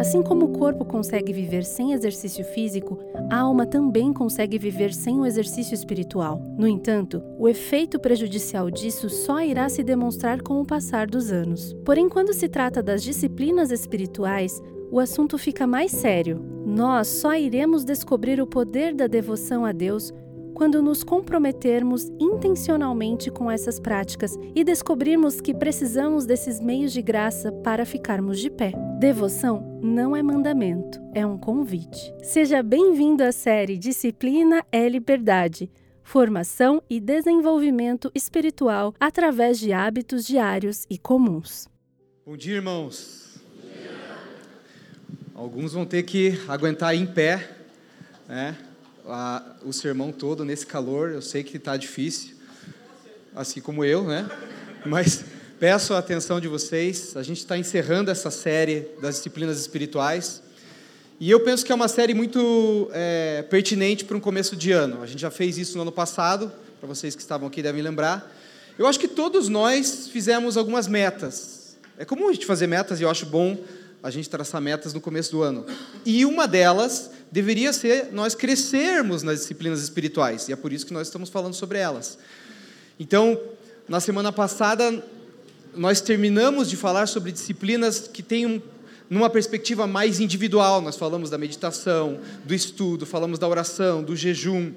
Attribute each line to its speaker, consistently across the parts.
Speaker 1: Assim como o corpo consegue viver sem exercício físico, a alma também consegue viver sem o exercício espiritual. No entanto, o efeito prejudicial disso só irá se demonstrar com o passar dos anos. Porém, quando se trata das disciplinas espirituais, o assunto fica mais sério. Nós só iremos descobrir o poder da devoção a Deus quando nos comprometermos intencionalmente com essas práticas e descobrirmos que precisamos desses meios de graça para ficarmos de pé. Devoção não é mandamento, é um convite. Seja bem-vindo à série Disciplina é Liberdade. Formação e desenvolvimento espiritual através de hábitos diários e comuns.
Speaker 2: Bom dia, irmãos. Alguns vão ter que aguentar em pé, né? A, o sermão todo nesse calor. Eu sei que está difícil, assim como eu, né? Mas peço a atenção de vocês. A gente está encerrando essa série das disciplinas espirituais. E eu penso que é uma série muito é, pertinente para um começo de ano. A gente já fez isso no ano passado, para vocês que estavam aqui devem lembrar. Eu acho que todos nós fizemos algumas metas. É comum a gente fazer metas e eu acho bom a gente traçar metas no começo do ano. E uma delas deveria ser nós crescermos nas disciplinas espirituais, e é por isso que nós estamos falando sobre elas. Então, na semana passada, nós terminamos de falar sobre disciplinas que têm um, numa perspectiva mais individual. Nós falamos da meditação, do estudo, falamos da oração, do jejum.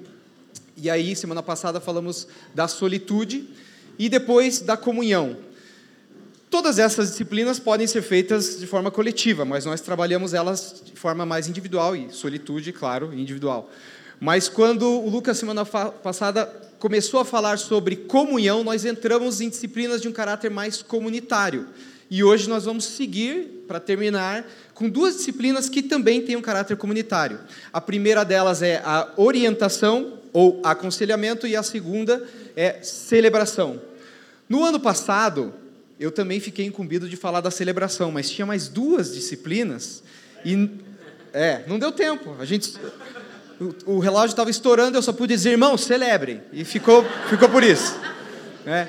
Speaker 2: E aí, semana passada, falamos da solitude e depois da comunhão. Todas essas disciplinas podem ser feitas de forma coletiva, mas nós trabalhamos elas de forma mais individual e solitude, claro, individual. Mas quando o Lucas semana passada começou a falar sobre comunhão, nós entramos em disciplinas de um caráter mais comunitário. E hoje nós vamos seguir, para terminar, com duas disciplinas que também têm um caráter comunitário. A primeira delas é a orientação ou aconselhamento e a segunda é celebração. No ano passado, eu também fiquei incumbido de falar da celebração, mas tinha mais duas disciplinas e é, não deu tempo. A gente o, o relógio estava estourando, eu só pude dizer, irmão, celebrem. E ficou, ficou por isso. Né?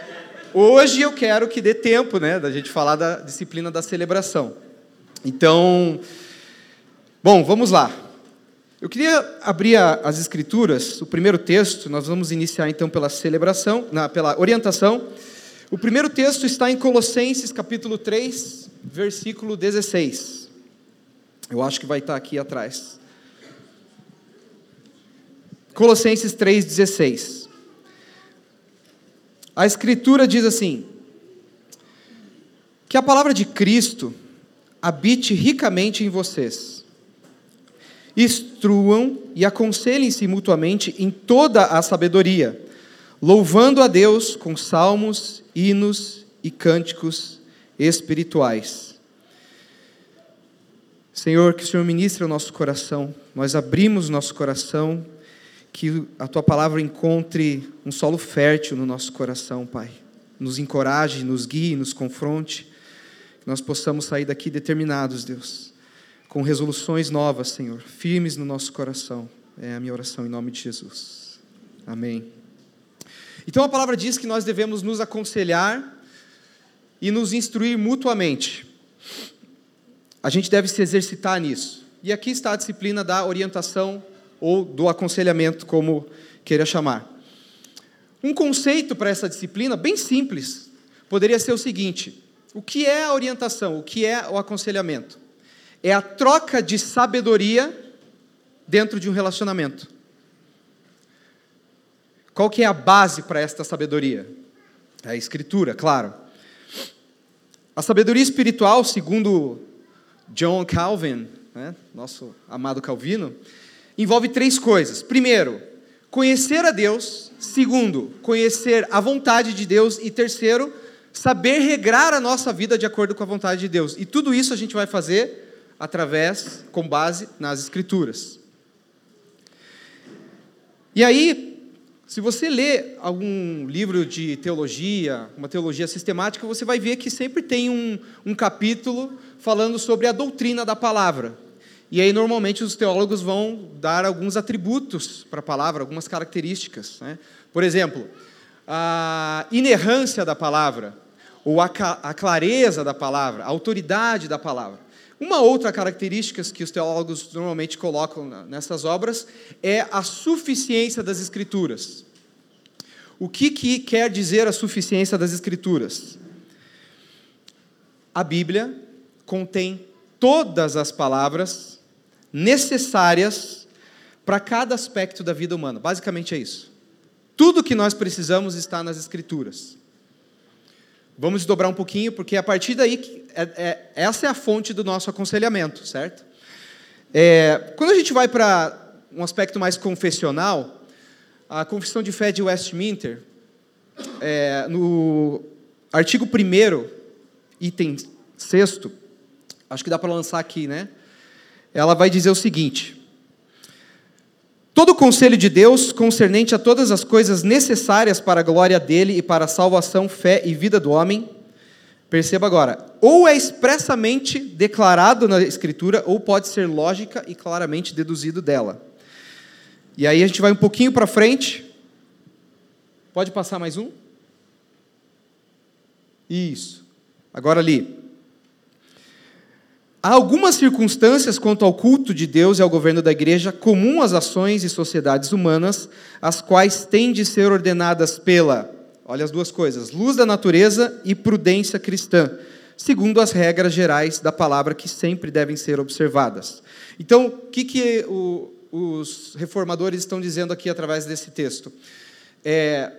Speaker 2: Hoje eu quero que dê tempo né, da gente falar da disciplina da celebração. Então, bom, vamos lá. Eu queria abrir as escrituras, o primeiro texto, nós vamos iniciar então pela celebração, na, pela orientação. O primeiro texto está em Colossenses, capítulo 3, versículo 16. Eu acho que vai estar aqui atrás. Colossenses 3,16. A Escritura diz assim: Que a palavra de Cristo habite ricamente em vocês. Instruam e aconselhem-se mutuamente em toda a sabedoria, louvando a Deus com salmos hinos e cânticos espirituais. Senhor, que o Senhor ministre o nosso coração, nós abrimos nosso coração, que a tua palavra encontre um solo fértil no nosso coração, Pai. Nos encoraje, nos guie, nos confronte, que nós possamos sair daqui determinados, Deus, com resoluções novas, Senhor, firmes no nosso coração. É a minha oração em nome de Jesus. Amém. Então a palavra diz que nós devemos nos aconselhar e nos instruir mutuamente. A gente deve se exercitar nisso. E aqui está a disciplina da orientação ou do aconselhamento, como queira chamar. Um conceito para essa disciplina, bem simples, poderia ser o seguinte: o que é a orientação? O que é o aconselhamento? É a troca de sabedoria dentro de um relacionamento. Qual que é a base para esta sabedoria? É a escritura, claro. A sabedoria espiritual, segundo John Calvin, né, nosso amado Calvino, envolve três coisas. Primeiro, conhecer a Deus. Segundo, conhecer a vontade de Deus. E terceiro, saber regrar a nossa vida de acordo com a vontade de Deus. E tudo isso a gente vai fazer através, com base nas Escrituras. E aí, se você lê algum livro de teologia, uma teologia sistemática, você vai ver que sempre tem um, um capítulo falando sobre a doutrina da palavra. E aí, normalmente, os teólogos vão dar alguns atributos para a palavra, algumas características. Né? Por exemplo, a inerrância da palavra, ou a, a clareza da palavra, a autoridade da palavra. Uma outra característica que os teólogos normalmente colocam nessas obras é a suficiência das Escrituras. O que, que quer dizer a suficiência das Escrituras? A Bíblia contém todas as palavras necessárias para cada aspecto da vida humana. Basicamente é isso. Tudo que nós precisamos está nas Escrituras. Vamos dobrar um pouquinho, porque a partir daí, é, é, essa é a fonte do nosso aconselhamento, certo? É, quando a gente vai para um aspecto mais confessional, a Confissão de Fé de Westminster, é, no artigo 1, item 6, acho que dá para lançar aqui, né? Ela vai dizer o seguinte: Todo o conselho de Deus concernente a todas as coisas necessárias para a glória dele e para a salvação, fé e vida do homem, perceba agora, ou é expressamente declarado na Escritura, ou pode ser lógica e claramente deduzido dela. E aí a gente vai um pouquinho para frente. Pode passar mais um? Isso. Agora ali. Há algumas circunstâncias quanto ao culto de Deus e ao governo da igreja, comum às ações e sociedades humanas, as quais têm de ser ordenadas pela, olha as duas coisas, luz da natureza e prudência cristã, segundo as regras gerais da palavra que sempre devem ser observadas. Então, o que, que o, os reformadores estão dizendo aqui através desse texto? É,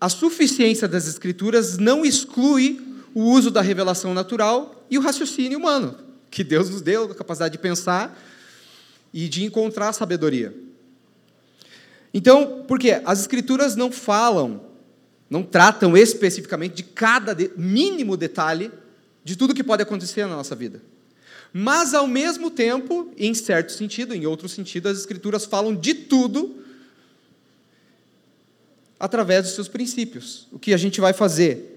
Speaker 2: a suficiência das Escrituras não exclui o uso da revelação natural e o raciocínio humano que Deus nos deu a capacidade de pensar e de encontrar sabedoria. Então, por quê? As Escrituras não falam, não tratam especificamente de cada de, mínimo detalhe de tudo que pode acontecer na nossa vida. Mas, ao mesmo tempo, em certo sentido, em outro sentido, as Escrituras falam de tudo através dos seus princípios. O que a gente vai fazer?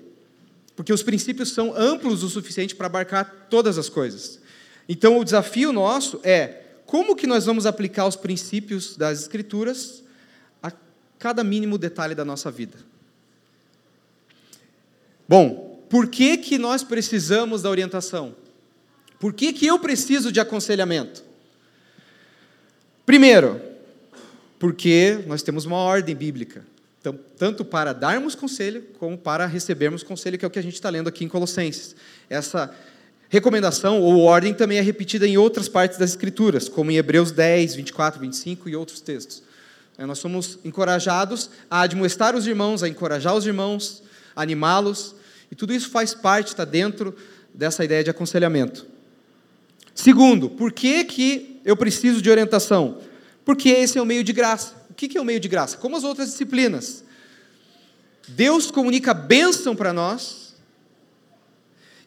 Speaker 2: Porque os princípios são amplos o suficiente para abarcar todas as coisas. Então, o desafio nosso é como que nós vamos aplicar os princípios das Escrituras a cada mínimo detalhe da nossa vida. Bom, por que, que nós precisamos da orientação? Por que, que eu preciso de aconselhamento? Primeiro, porque nós temos uma ordem bíblica, tanto para darmos conselho, como para recebermos conselho, que é o que a gente está lendo aqui em Colossenses. Essa recomendação ou ordem também é repetida em outras partes das Escrituras, como em Hebreus 10, 24, 25 e outros textos. É, nós somos encorajados a admoestar os irmãos, a encorajar os irmãos, animá-los, e tudo isso faz parte, está dentro dessa ideia de aconselhamento. Segundo, por que, que eu preciso de orientação? Porque esse é o meio de graça. O que é o meio de graça? Como as outras disciplinas. Deus comunica bênção para nós,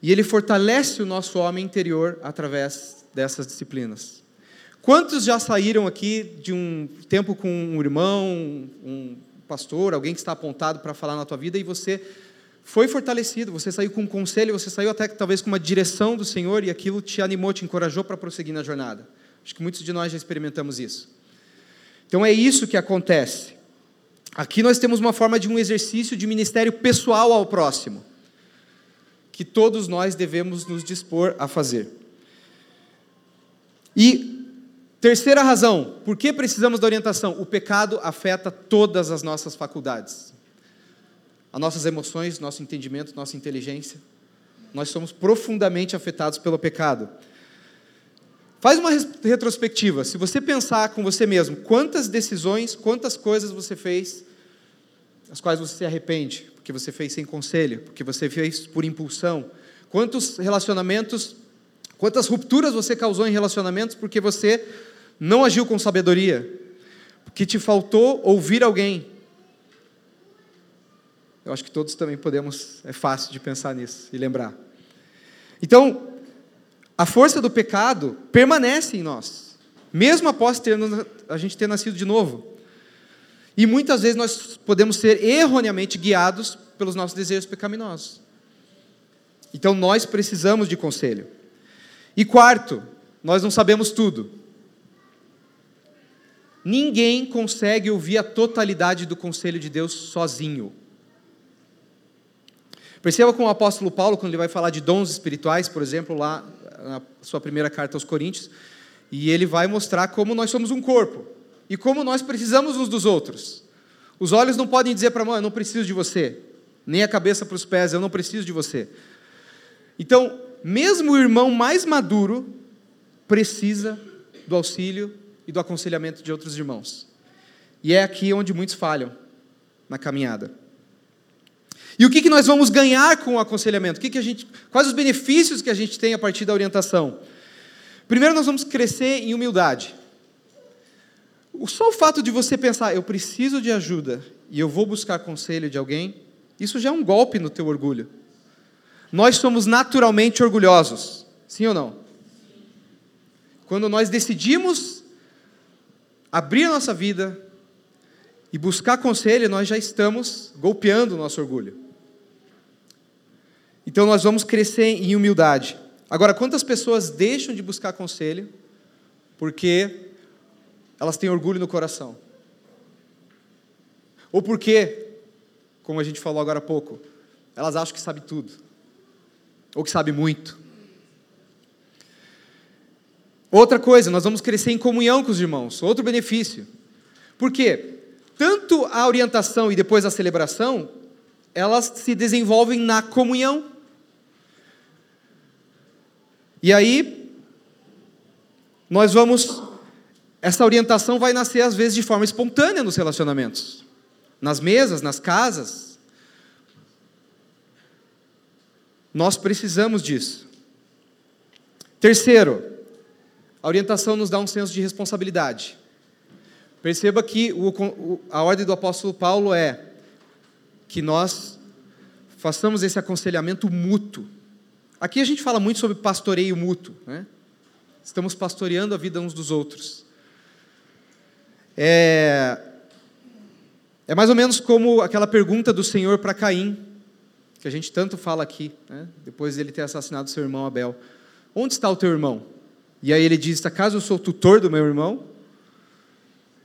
Speaker 2: e ele fortalece o nosso homem interior através dessas disciplinas. Quantos já saíram aqui de um tempo com um irmão, um pastor, alguém que está apontado para falar na tua vida e você foi fortalecido, você saiu com um conselho, você saiu até talvez com uma direção do Senhor e aquilo te animou, te encorajou para prosseguir na jornada. Acho que muitos de nós já experimentamos isso. Então é isso que acontece. Aqui nós temos uma forma de um exercício de ministério pessoal ao próximo que todos nós devemos nos dispor a fazer. E terceira razão, por que precisamos da orientação? O pecado afeta todas as nossas faculdades. As nossas emoções, nosso entendimento, nossa inteligência. Nós somos profundamente afetados pelo pecado. Faz uma retrospectiva. Se você pensar com você mesmo, quantas decisões, quantas coisas você fez, as quais você se arrepende, porque você fez sem conselho, porque você fez por impulsão? Quantos relacionamentos, quantas rupturas você causou em relacionamentos porque você não agiu com sabedoria? Porque te faltou ouvir alguém? Eu acho que todos também podemos, é fácil de pensar nisso e lembrar. Então, a força do pecado permanece em nós, mesmo após ter, a gente ter nascido de novo. E muitas vezes nós podemos ser erroneamente guiados pelos nossos desejos pecaminosos. Então nós precisamos de conselho. E quarto, nós não sabemos tudo. Ninguém consegue ouvir a totalidade do conselho de Deus sozinho. Perceba com o apóstolo Paulo, quando ele vai falar de dons espirituais, por exemplo, lá na sua primeira carta aos Coríntios, e ele vai mostrar como nós somos um corpo e como nós precisamos uns dos outros. Os olhos não podem dizer para a mão, eu não preciso de você, nem a cabeça para os pés, eu não preciso de você. Então, mesmo o irmão mais maduro precisa do auxílio e do aconselhamento de outros irmãos. E é aqui onde muitos falham na caminhada. E o que, que nós vamos ganhar com o aconselhamento? O que, que a gente, quais os benefícios que a gente tem a partir da orientação? Primeiro, nós vamos crescer em humildade. Só o fato de você pensar, eu preciso de ajuda e eu vou buscar conselho de alguém, isso já é um golpe no teu orgulho. Nós somos naturalmente orgulhosos, sim ou não? Quando nós decidimos abrir a nossa vida e buscar conselho, nós já estamos golpeando o nosso orgulho. Então nós vamos crescer em humildade. Agora, quantas pessoas deixam de buscar conselho porque elas têm orgulho no coração? Ou porque, como a gente falou agora há pouco, elas acham que sabe tudo, ou que sabe muito. Outra coisa, nós vamos crescer em comunhão com os irmãos, outro benefício. Por quê? Tanto a orientação e depois a celebração, elas se desenvolvem na comunhão. E aí, nós vamos. Essa orientação vai nascer, às vezes, de forma espontânea nos relacionamentos, nas mesas, nas casas. Nós precisamos disso. Terceiro, a orientação nos dá um senso de responsabilidade. Perceba que o, a ordem do apóstolo Paulo é que nós façamos esse aconselhamento mútuo Aqui a gente fala muito sobre pastoreio mútuo. Né? Estamos pastoreando a vida uns dos outros. É, é mais ou menos como aquela pergunta do Senhor para Caim, que a gente tanto fala aqui, né? depois de ele ter assassinado seu irmão Abel. Onde está o teu irmão? E aí ele diz: Acaso eu sou tutor do meu irmão?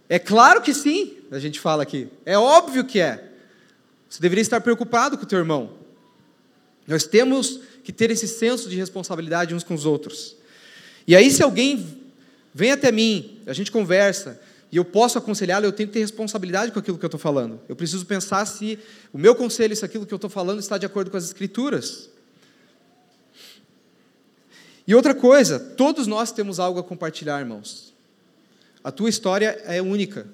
Speaker 2: É claro que sim, a gente fala aqui. É óbvio que é. Você deveria estar preocupado com o teu irmão. Nós temos que ter esse senso de responsabilidade uns com os outros. E aí, se alguém vem até mim, a gente conversa, e eu posso aconselhá-lo, eu tenho que ter responsabilidade com aquilo que eu estou falando. Eu preciso pensar se o meu conselho, se aquilo que eu estou falando está de acordo com as Escrituras. E outra coisa, todos nós temos algo a compartilhar, irmãos. A tua história é única.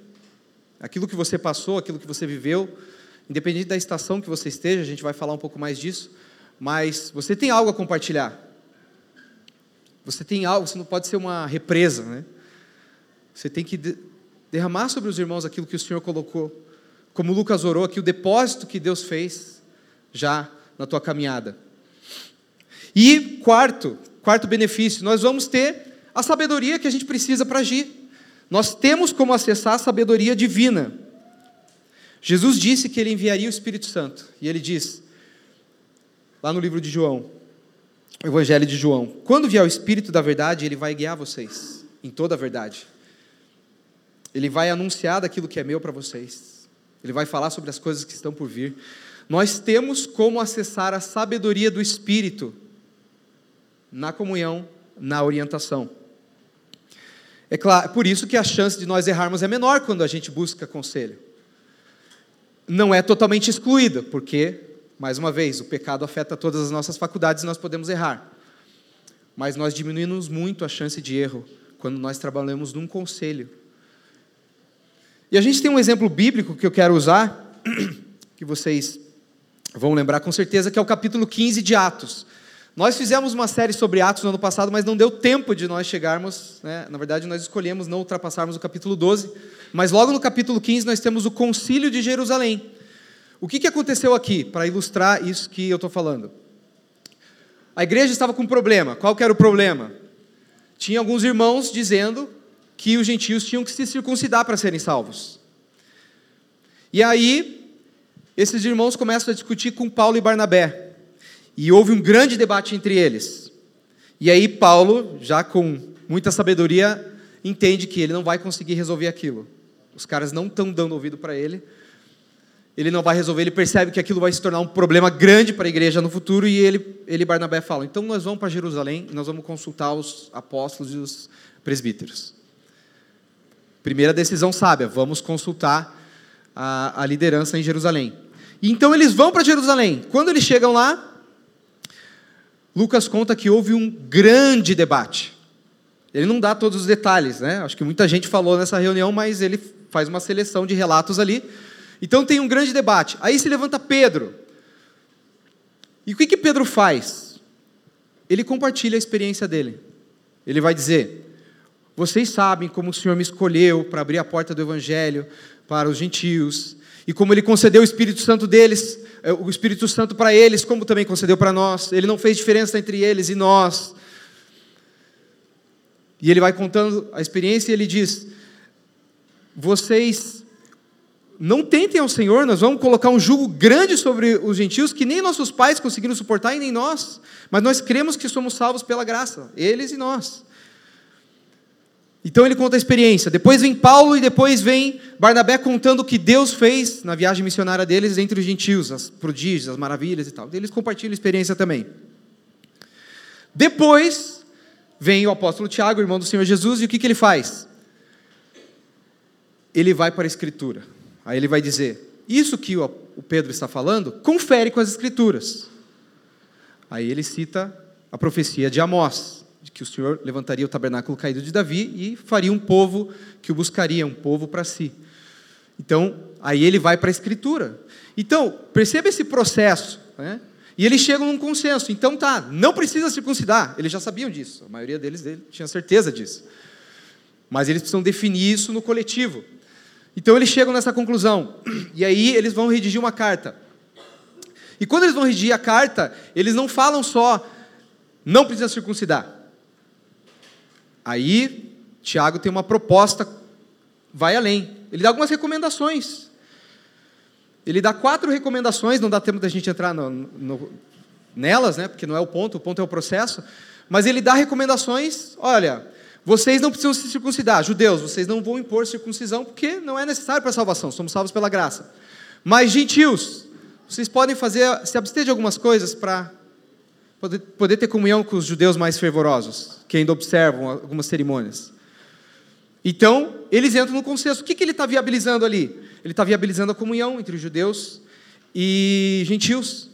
Speaker 2: Aquilo que você passou, aquilo que você viveu, independente da estação que você esteja, a gente vai falar um pouco mais disso, mas você tem algo a compartilhar. Você tem algo, você não pode ser uma represa, né? Você tem que derramar sobre os irmãos aquilo que o Senhor colocou, como Lucas orou aqui, o depósito que Deus fez já na tua caminhada. E quarto, quarto benefício, nós vamos ter a sabedoria que a gente precisa para agir. Nós temos como acessar a sabedoria divina. Jesus disse que ele enviaria o Espírito Santo, e ele diz: lá no livro de João, Evangelho de João. Quando vier o Espírito da verdade, ele vai guiar vocês em toda a verdade. Ele vai anunciar daquilo que é meu para vocês. Ele vai falar sobre as coisas que estão por vir. Nós temos como acessar a sabedoria do Espírito na comunhão, na orientação. É claro, por isso que a chance de nós errarmos é menor quando a gente busca conselho. Não é totalmente excluída, porque mais uma vez, o pecado afeta todas as nossas faculdades e nós podemos errar. Mas nós diminuímos muito a chance de erro quando nós trabalhamos num conselho. E a gente tem um exemplo bíblico que eu quero usar, que vocês vão lembrar com certeza, que é o capítulo 15 de Atos. Nós fizemos uma série sobre Atos no ano passado, mas não deu tempo de nós chegarmos, né? na verdade nós escolhemos não ultrapassarmos o capítulo 12, mas logo no capítulo 15 nós temos o concílio de Jerusalém. O que, que aconteceu aqui, para ilustrar isso que eu estou falando? A igreja estava com um problema. Qual que era o problema? Tinha alguns irmãos dizendo que os gentios tinham que se circuncidar para serem salvos. E aí, esses irmãos começam a discutir com Paulo e Barnabé. E houve um grande debate entre eles. E aí, Paulo, já com muita sabedoria, entende que ele não vai conseguir resolver aquilo. Os caras não estão dando ouvido para ele ele não vai resolver, ele percebe que aquilo vai se tornar um problema grande para a igreja no futuro e ele, ele Barnabé fala: então nós vamos para Jerusalém e nós vamos consultar os apóstolos e os presbíteros. Primeira decisão sábia, vamos consultar a, a liderança em Jerusalém. E então eles vão para Jerusalém. Quando eles chegam lá, Lucas conta que houve um grande debate. Ele não dá todos os detalhes, né? Acho que muita gente falou nessa reunião, mas ele faz uma seleção de relatos ali então tem um grande debate. Aí se levanta Pedro. E o que, que Pedro faz? Ele compartilha a experiência dele. Ele vai dizer: Vocês sabem como o Senhor me escolheu para abrir a porta do Evangelho para os gentios, e como Ele concedeu o Espírito Santo deles, eh, o Espírito Santo para eles, como também concedeu para nós. Ele não fez diferença entre eles e nós. E ele vai contando a experiência e ele diz: Vocês não tentem ao Senhor, nós vamos colocar um jugo grande sobre os gentios que nem nossos pais conseguiram suportar e nem nós, mas nós cremos que somos salvos pela graça, eles e nós. Então ele conta a experiência. Depois vem Paulo e depois vem Barnabé contando o que Deus fez na viagem missionária deles entre os gentios, as prodígios, as maravilhas e tal. Eles compartilham a experiência também. Depois vem o apóstolo Tiago, irmão do Senhor Jesus, e o que, que ele faz? Ele vai para a Escritura. Aí ele vai dizer: Isso que o Pedro está falando, confere com as Escrituras. Aí ele cita a profecia de Amós, que o Senhor levantaria o tabernáculo caído de Davi e faria um povo que o buscaria, um povo para si. Então, aí ele vai para a Escritura. Então, perceba esse processo. Né? E eles chegam num consenso. Então tá, não precisa circuncidar. Eles já sabiam disso. A maioria deles, deles tinha certeza disso. Mas eles precisam definir isso no coletivo. Então eles chegam nessa conclusão. E aí eles vão redigir uma carta. E quando eles vão redigir a carta, eles não falam só, não precisa circuncidar. Aí, Tiago tem uma proposta, vai além. Ele dá algumas recomendações. Ele dá quatro recomendações, não dá tempo da gente entrar no, no, nelas, né, porque não é o ponto, o ponto é o processo. Mas ele dá recomendações, olha, vocês não precisam se circuncidar, judeus, vocês não vão impor circuncisão porque não é necessário para a salvação, somos salvos pela graça. Mas gentios, vocês podem fazer, se abster de algumas coisas para poder, poder ter comunhão com os judeus mais fervorosos, que ainda observam algumas cerimônias. Então, eles entram no consenso. O que, que ele está viabilizando ali? Ele está viabilizando a comunhão entre os judeus e gentios.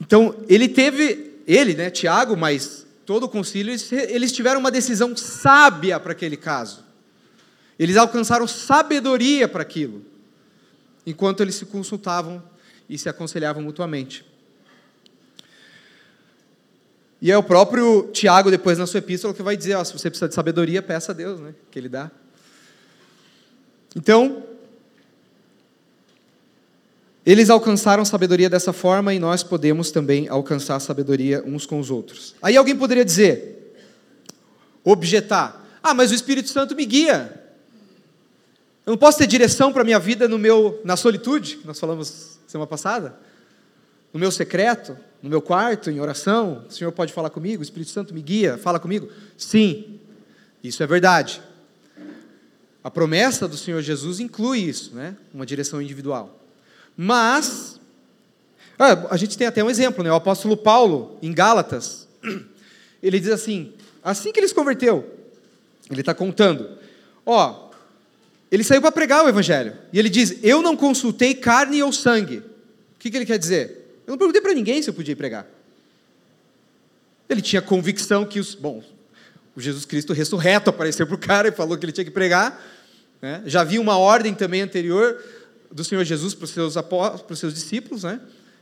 Speaker 2: Então, ele teve, ele, né, Tiago, mas todo o concílio, eles tiveram uma decisão sábia para aquele caso. Eles alcançaram sabedoria para aquilo, enquanto eles se consultavam e se aconselhavam mutuamente. E é o próprio Tiago, depois na sua epístola, que vai dizer: ó, se você precisa de sabedoria, peça a Deus, né, que Ele dá. Então, eles alcançaram sabedoria dessa forma e nós podemos também alcançar sabedoria uns com os outros. Aí alguém poderia dizer, objetar: ah, mas o Espírito Santo me guia. Eu não posso ter direção para a minha vida no meu, na solitude, que nós falamos semana passada? No meu secreto, no meu quarto, em oração? O Senhor pode falar comigo? O Espírito Santo me guia, fala comigo? Sim, isso é verdade. A promessa do Senhor Jesus inclui isso, né? uma direção individual. Mas, ah, a gente tem até um exemplo, né? o apóstolo Paulo, em Gálatas, ele diz assim: assim que ele se converteu, ele está contando, ó, ele saiu para pregar o evangelho, e ele diz: Eu não consultei carne ou sangue. O que, que ele quer dizer? Eu não perguntei para ninguém se eu podia pregar. Ele tinha convicção que os. Bom, o Jesus Cristo ressurreto apareceu para o cara e falou que ele tinha que pregar. Né? Já havia uma ordem também anterior do Senhor Jesus para os seus, para os seus discípulos, né?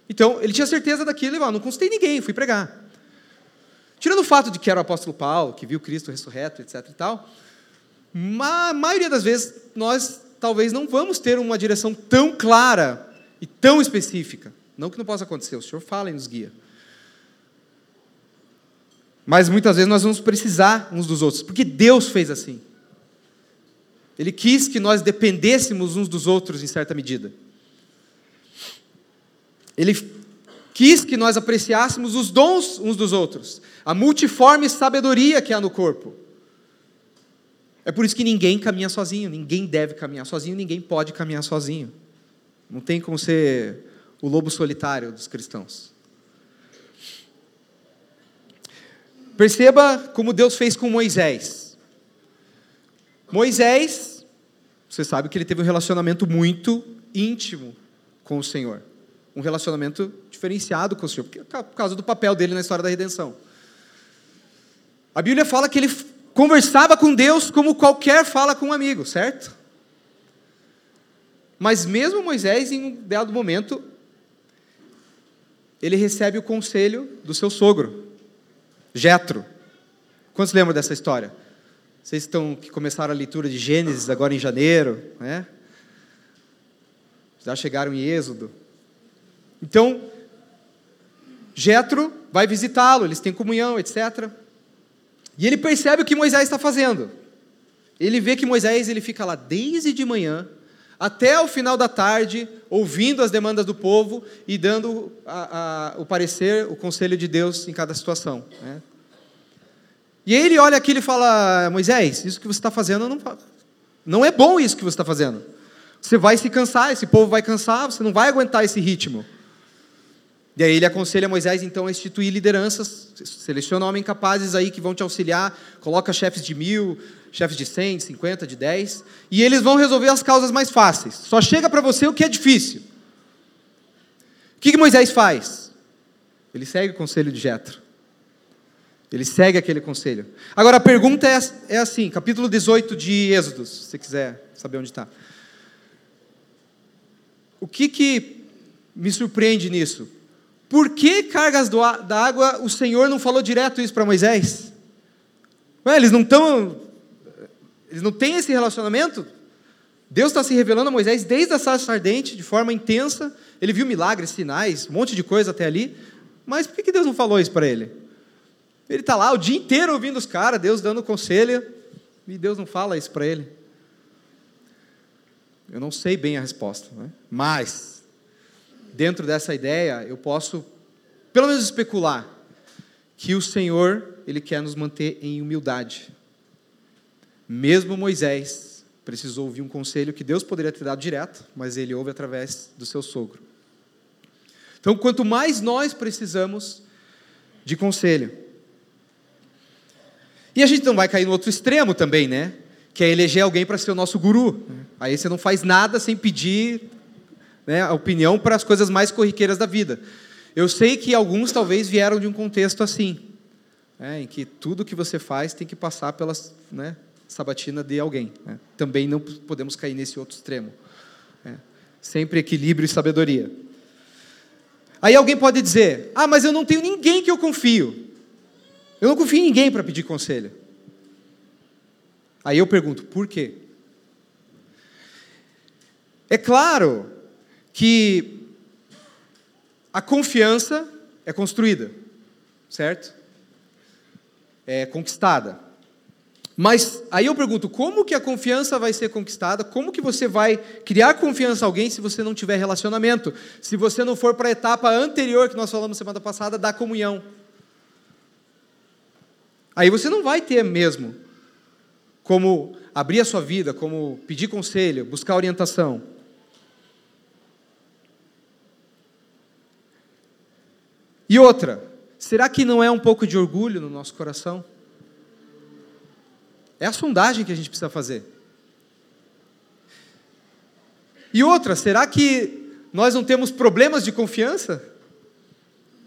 Speaker 2: Então, ele tinha certeza daquilo, ele falou, não consultei ninguém, fui pregar. Tirando o fato de que era o apóstolo Paulo, que viu Cristo ressurreto, etc e tal, a maioria das vezes nós talvez não vamos ter uma direção tão clara e tão específica. Não que não possa acontecer, o Senhor fala e nos guia. Mas muitas vezes nós vamos precisar uns dos outros, porque Deus fez assim. Ele quis que nós dependêssemos uns dos outros em certa medida. Ele quis que nós apreciássemos os dons uns dos outros, a multiforme sabedoria que há no corpo. É por isso que ninguém caminha sozinho, ninguém deve caminhar sozinho, ninguém pode caminhar sozinho. Não tem como ser o lobo solitário dos cristãos. Perceba como Deus fez com Moisés. Moisés, você sabe que ele teve um relacionamento muito íntimo com o Senhor. Um relacionamento diferenciado com o Senhor, por causa do papel dele na história da redenção. A Bíblia fala que ele conversava com Deus como qualquer fala com um amigo, certo? Mas mesmo Moisés, em um dado momento, ele recebe o conselho do seu sogro, Jetro. Quantos lembram dessa história? Vocês estão que começaram a leitura de Gênesis agora em janeiro, né? Já chegaram em Êxodo. Então, Jetro vai visitá-lo, eles têm comunhão, etc. E ele percebe o que Moisés está fazendo. Ele vê que Moisés ele fica lá desde de manhã até o final da tarde, ouvindo as demandas do povo e dando a, a, o parecer, o conselho de Deus em cada situação. Né? E ele olha aqui e fala: Moisés, isso que você está fazendo não, não é bom isso que você está fazendo. Você vai se cansar, esse povo vai cansar, você não vai aguentar esse ritmo. E aí ele aconselha Moisés então a instituir lideranças, seleciona homens capazes aí que vão te auxiliar, coloca chefes de mil, chefes de cem, de cinquenta, de dez, e eles vão resolver as causas mais fáceis. Só chega para você o que é difícil. O que, que Moisés faz? Ele segue o conselho de Jetro. Ele segue aquele conselho. Agora a pergunta é, é assim, capítulo 18 de Êxodo, se você quiser saber onde está. O que, que me surpreende nisso? Por que cargas do, da água o Senhor não falou direto isso para Moisés? Ué, eles não estão. Eles não têm esse relacionamento? Deus está se revelando a Moisés desde a sarça ardente, de forma intensa. Ele viu milagres, sinais, um monte de coisa até ali. Mas por que Deus não falou isso para ele? Ele está lá o dia inteiro ouvindo os caras, Deus dando conselho, e Deus não fala isso para ele. Eu não sei bem a resposta, né? mas dentro dessa ideia, eu posso, pelo menos, especular que o Senhor, Ele quer nos manter em humildade. Mesmo Moisés precisou ouvir um conselho que Deus poderia ter dado direto, mas ele ouve através do seu sogro. Então, quanto mais nós precisamos de conselho. E a gente não vai cair no outro extremo também, né? Que é eleger alguém para ser o nosso guru. Aí você não faz nada sem pedir né, a opinião para as coisas mais corriqueiras da vida. Eu sei que alguns talvez vieram de um contexto assim, né, em que tudo que você faz tem que passar pela né, sabatina de alguém. Né. Também não podemos cair nesse outro extremo. Né. Sempre equilíbrio e sabedoria. Aí alguém pode dizer: Ah, mas eu não tenho ninguém que eu confio. Eu não confio em ninguém para pedir conselho. Aí eu pergunto: por quê? É claro que a confiança é construída, certo? É conquistada. Mas aí eu pergunto, como que a confiança vai ser conquistada? Como que você vai criar confiança em alguém se você não tiver relacionamento? Se você não for para a etapa anterior que nós falamos semana passada da comunhão? Aí você não vai ter mesmo como abrir a sua vida, como pedir conselho, buscar orientação. E outra, será que não é um pouco de orgulho no nosso coração? É a sondagem que a gente precisa fazer. E outra, será que nós não temos problemas de confiança?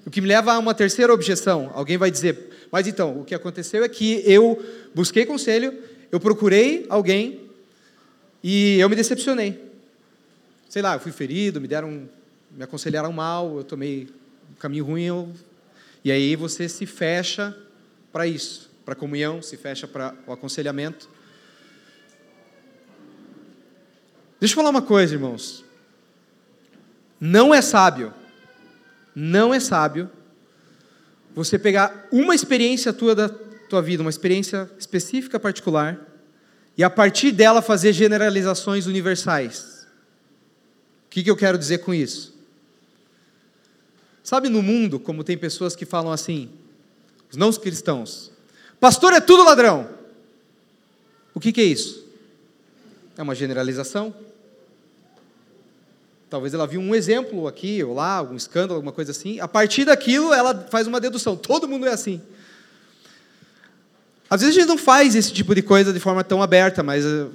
Speaker 2: O que me leva a uma terceira objeção. Alguém vai dizer, mas então, o que aconteceu é que eu busquei conselho, eu procurei alguém e eu me decepcionei. Sei lá, eu fui ferido, me deram, me aconselharam mal, eu tomei caminho ruim, eu... e aí você se fecha para isso, para a comunhão, se fecha para o aconselhamento. Deixa eu falar uma coisa, irmãos. Não é sábio, não é sábio você pegar uma experiência tua da tua vida, uma experiência específica, particular, e a partir dela fazer generalizações universais. O que, que eu quero dizer com isso? Sabe no mundo como tem pessoas que falam assim, os não cristãos, pastor é tudo ladrão. O que, que é isso? É uma generalização? Talvez ela viu um exemplo aqui ou lá, algum escândalo, alguma coisa assim. A partir daquilo, ela faz uma dedução. Todo mundo é assim. Às vezes a gente não faz esse tipo de coisa de forma tão aberta, mas eh,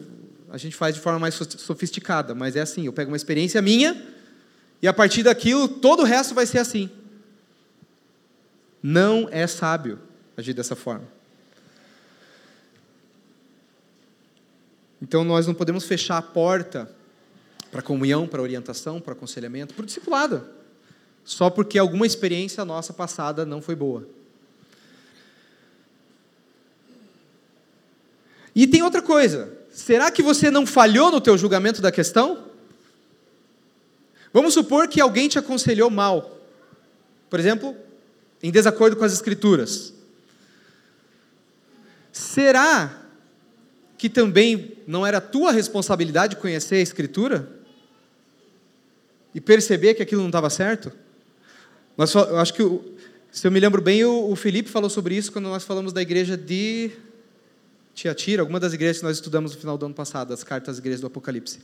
Speaker 2: a gente faz de forma mais sofisticada. Mas é assim: eu pego uma experiência minha e a partir daquilo, todo o resto vai ser assim. Não é sábio agir dessa forma. Então nós não podemos fechar a porta para comunhão, para orientação, para aconselhamento, para o discipulado, só porque alguma experiência nossa passada não foi boa. E tem outra coisa, será que você não falhou no teu julgamento da questão? Vamos supor que alguém te aconselhou mal, por exemplo, em desacordo com as escrituras. Será que também não era tua responsabilidade conhecer a escritura? e perceber que aquilo não estava certo? Nós, eu acho que, se eu me lembro bem, o, Felipe falou sobre isso quando nós falamos da igreja de Tiatira, alguma das igrejas que nós estudamos no final do ano passado, as cartas das igrejas do Apocalipse.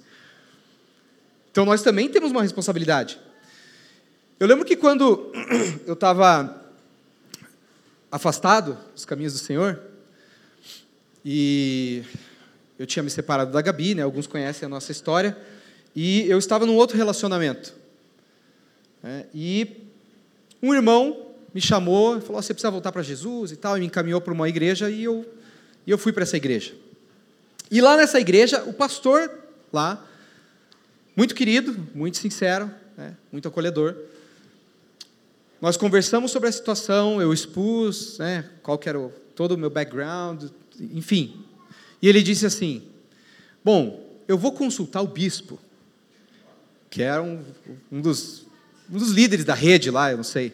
Speaker 2: Então nós também temos uma responsabilidade. Eu lembro que quando eu estava afastado dos caminhos do Senhor, e eu tinha me separado da Gabi, né? alguns conhecem a nossa história, e eu estava num outro relacionamento. É, e um irmão me chamou e falou: Você precisa voltar para Jesus e tal, e me encaminhou para uma igreja, e eu, e eu fui para essa igreja. E lá nessa igreja, o pastor lá, muito querido, muito sincero, né, muito acolhedor, nós conversamos sobre a situação, eu expus né, qual que era o, todo o meu background, enfim. E ele disse assim: Bom, eu vou consultar o bispo que era um, um, dos, um dos líderes da rede lá, eu não sei.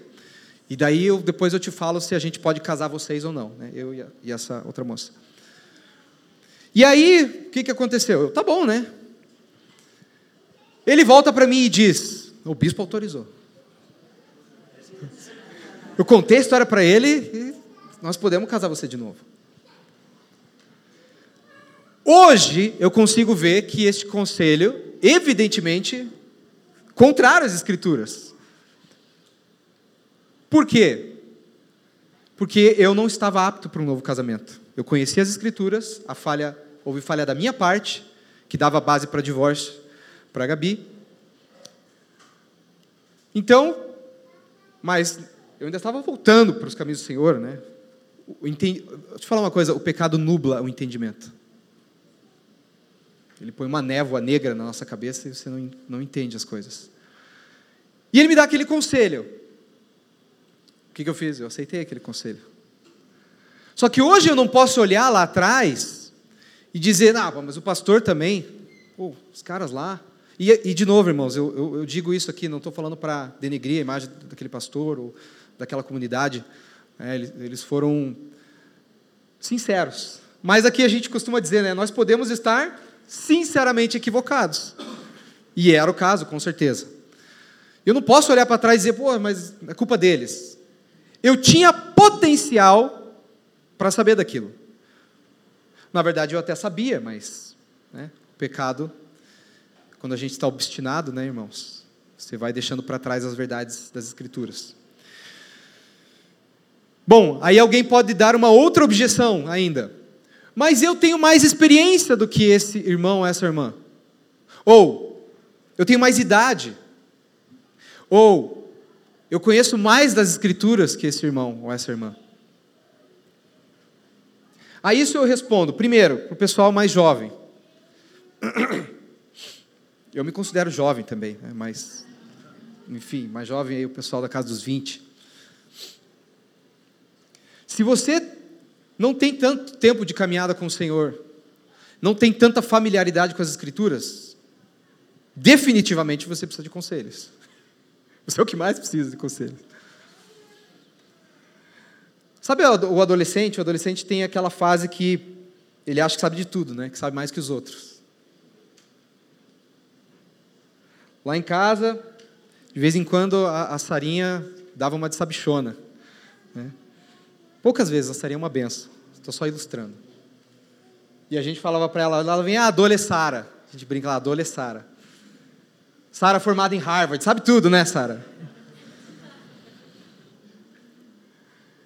Speaker 2: E daí eu, depois eu te falo se a gente pode casar vocês ou não, né? eu e, a, e essa outra moça. E aí, o que, que aconteceu? Eu, tá bom, né? Ele volta para mim e diz: o bispo autorizou. Eu contei a história para ele e nós podemos casar você de novo. Hoje eu consigo ver que este conselho, evidentemente, contrário às Escrituras. Por quê? Porque eu não estava apto para um novo casamento. Eu conhecia as Escrituras, a falha, houve falha da minha parte, que dava base para divórcio para Gabi. Então, mas eu ainda estava voltando para os caminhos do Senhor, né? Deixa eu te falar uma coisa: o pecado nubla o entendimento. Ele põe uma névoa negra na nossa cabeça e você não, não entende as coisas. E ele me dá aquele conselho. O que, que eu fiz? Eu aceitei aquele conselho. Só que hoje eu não posso olhar lá atrás e dizer, ah, mas o pastor também, pô, os caras lá. E, e de novo, irmãos, eu, eu, eu digo isso aqui, não estou falando para denegrir a imagem daquele pastor ou daquela comunidade. É, eles, eles foram sinceros. Mas aqui a gente costuma dizer, né, nós podemos estar sinceramente equivocados. E era o caso, com certeza. Eu não posso olhar para trás e dizer, pô, mas é culpa deles. Eu tinha potencial para saber daquilo. Na verdade, eu até sabia, mas né, o pecado, quando a gente está obstinado, né, irmãos, você vai deixando para trás as verdades das Escrituras. Bom, aí alguém pode dar uma outra objeção ainda mas eu tenho mais experiência do que esse irmão ou essa irmã. Ou, eu tenho mais idade. Ou, eu conheço mais das escrituras que esse irmão ou essa irmã. A isso eu respondo, primeiro, para o pessoal mais jovem. Eu me considero jovem também, né? mas, enfim, mais jovem aí o pessoal da casa dos 20. Se você não tem tanto tempo de caminhada com o Senhor, não tem tanta familiaridade com as Escrituras, definitivamente você precisa de conselhos. Você é o que mais precisa de conselhos. Sabe o adolescente? O adolescente tem aquela fase que ele acha que sabe de tudo, né? que sabe mais que os outros. Lá em casa, de vez em quando a, a Sarinha dava uma de sabichona. Né? Poucas vezes ela seria uma benção. Estou só ilustrando. E a gente falava para ela, ela vem, ah, Dole Sara. A gente brinca lá, Dole Sara. Sara formada em Harvard, sabe tudo, né, Sara?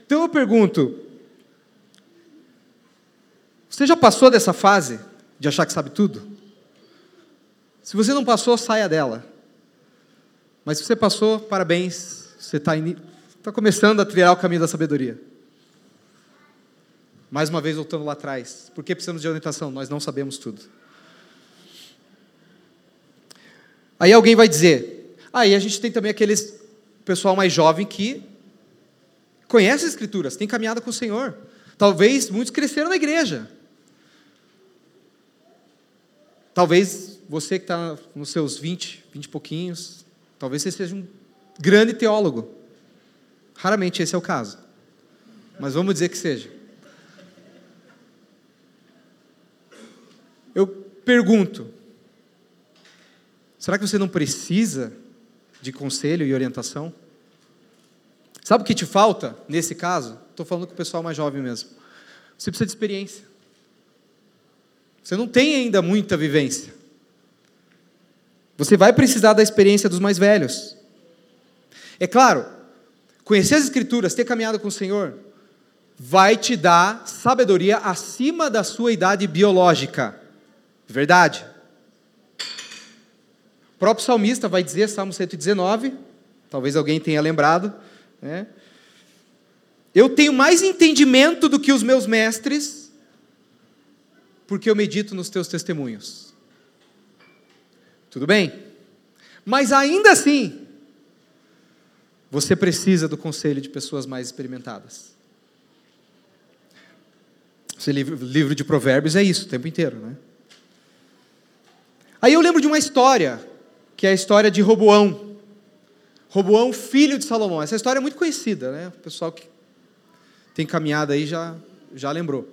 Speaker 2: Então eu pergunto, você já passou dessa fase de achar que sabe tudo? Se você não passou, saia dela. Mas se você passou, parabéns, você está tá começando a trilhar o caminho da sabedoria. Mais uma vez, voltando lá atrás. Por que precisamos de orientação? Nós não sabemos tudo. Aí alguém vai dizer, aí ah, a gente tem também aqueles pessoal mais jovem que conhece as escrituras, tem caminhada com o Senhor. Talvez muitos cresceram na igreja. Talvez você que está nos seus 20, 20 e pouquinhos, talvez você seja um grande teólogo. Raramente esse é o caso. Mas vamos dizer que seja. Eu pergunto: será que você não precisa de conselho e orientação? Sabe o que te falta nesse caso? Estou falando com o pessoal mais jovem mesmo. Você precisa de experiência. Você não tem ainda muita vivência. Você vai precisar da experiência dos mais velhos. É claro, conhecer as Escrituras, ter caminhado com o Senhor, vai te dar sabedoria acima da sua idade biológica. Verdade. O próprio salmista vai dizer, Salmo 119, talvez alguém tenha lembrado, né? Eu tenho mais entendimento do que os meus mestres, porque eu medito nos teus testemunhos. Tudo bem? Mas ainda assim, você precisa do conselho de pessoas mais experimentadas. Esse livro, de Provérbios é isso o tempo inteiro, né? Aí eu lembro de uma história, que é a história de Roboão. Roboão, filho de Salomão. Essa história é muito conhecida, né? O pessoal que tem caminhada aí já, já lembrou.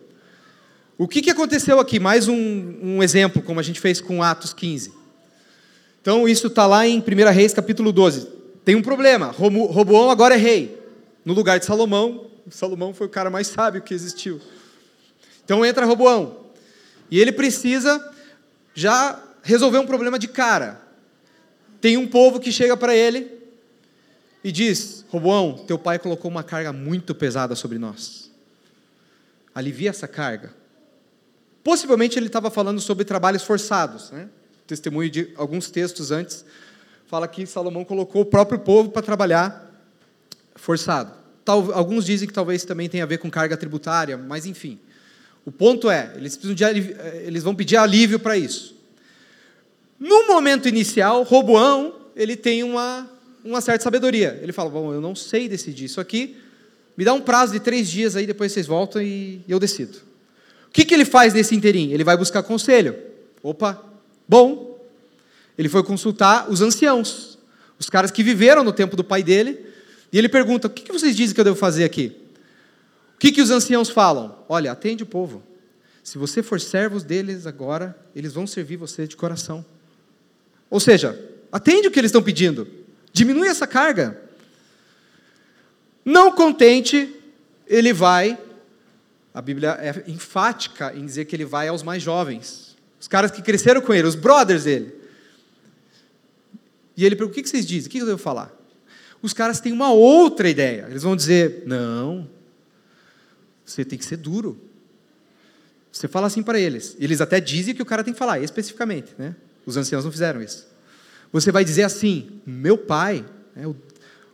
Speaker 2: O que, que aconteceu aqui? Mais um, um exemplo, como a gente fez com Atos 15. Então, isso está lá em 1 Reis, capítulo 12. Tem um problema. Roboão agora é rei, no lugar de Salomão. Salomão foi o cara mais sábio que existiu. Então entra Roboão. E ele precisa já resolver um problema de cara. Tem um povo que chega para ele e diz: Roboão, teu pai colocou uma carga muito pesada sobre nós. Alivia essa carga. Possivelmente ele estava falando sobre trabalhos forçados. Né? Testemunho de alguns textos antes fala que Salomão colocou o próprio povo para trabalhar forçado. Tal, alguns dizem que talvez também tenha a ver com carga tributária, mas enfim. O ponto é, eles, de, eles vão pedir alívio para isso. No momento inicial, Roboão, ele tem uma, uma certa sabedoria. Ele fala, bom, eu não sei decidir isso aqui, me dá um prazo de três dias aí, depois vocês voltam e eu decido. O que, que ele faz nesse interim? Ele vai buscar conselho. Opa, bom. Ele foi consultar os anciãos, os caras que viveram no tempo do pai dele, e ele pergunta, o que, vocês dizem que eu devo fazer aqui? O que, que os anciãos falam? Olha, atende o povo. Se você for servos deles agora, eles vão servir você de coração. Ou seja, atende o que eles estão pedindo. Diminui essa carga. Não contente, ele vai. A Bíblia é enfática em dizer que ele vai aos mais jovens, os caras que cresceram com ele, os brothers dele. E ele pergunta: o que vocês dizem? O que eu devo falar? Os caras têm uma outra ideia. Eles vão dizer: não, você tem que ser duro. Você fala assim para eles. Eles até dizem que o cara tem que falar, especificamente, né? Os anciãos não fizeram isso. Você vai dizer assim: meu pai, é, o,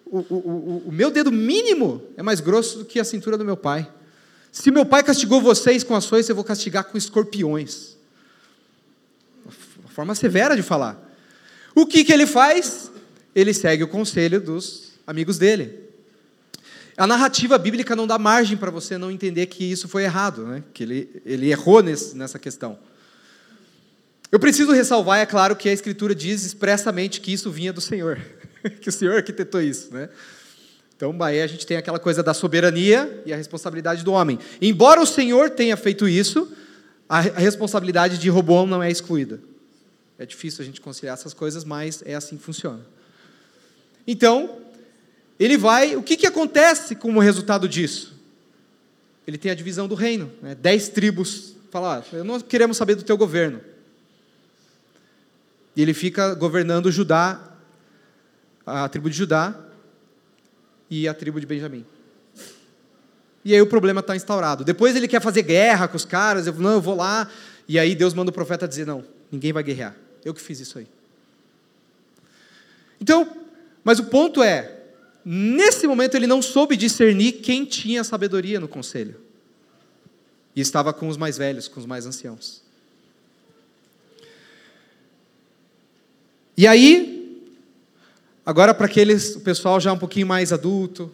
Speaker 2: o, o, o meu dedo mínimo é mais grosso do que a cintura do meu pai. Se meu pai castigou vocês com ações, eu vou castigar com escorpiões. Forma severa de falar. O que, que ele faz? Ele segue o conselho dos amigos dele. A narrativa bíblica não dá margem para você não entender que isso foi errado, né? que ele, ele errou nesse, nessa questão. Eu preciso ressalvar, é claro, que a Escritura diz expressamente que isso vinha do Senhor, que o Senhor arquitetou isso. Né? Então, aí a gente tem aquela coisa da soberania e a responsabilidade do homem. Embora o Senhor tenha feito isso, a responsabilidade de Roboão não é excluída. É difícil a gente conciliar essas coisas, mas é assim que funciona. Então, ele vai. O que, que acontece como resultado disso? Ele tem a divisão do reino. Né? Dez tribos fala: ah, queremos saber do teu governo. E ele fica governando Judá, a tribo de Judá e a tribo de Benjamim. E aí o problema está instaurado. Depois ele quer fazer guerra com os caras, eu, não, eu vou lá. E aí Deus manda o profeta dizer: não, ninguém vai guerrear. Eu que fiz isso aí. Então, mas o ponto é, nesse momento ele não soube discernir quem tinha sabedoria no conselho. E estava com os mais velhos, com os mais anciãos. E aí, agora para aqueles, o pessoal já um pouquinho mais adulto,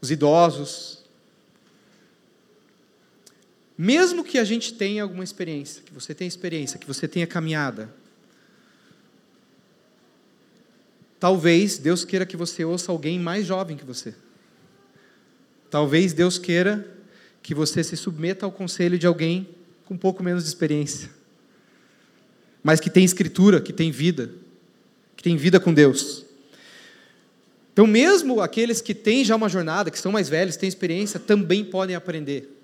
Speaker 2: os idosos, mesmo que a gente tenha alguma experiência, que você tenha experiência, que você tenha caminhada, talvez Deus queira que você ouça alguém mais jovem que você. Talvez Deus queira que você se submeta ao conselho de alguém com um pouco menos de experiência, mas que tem escritura, que tem vida, que tem vida com Deus. Então, mesmo aqueles que têm já uma jornada, que são mais velhos, têm experiência, também podem aprender.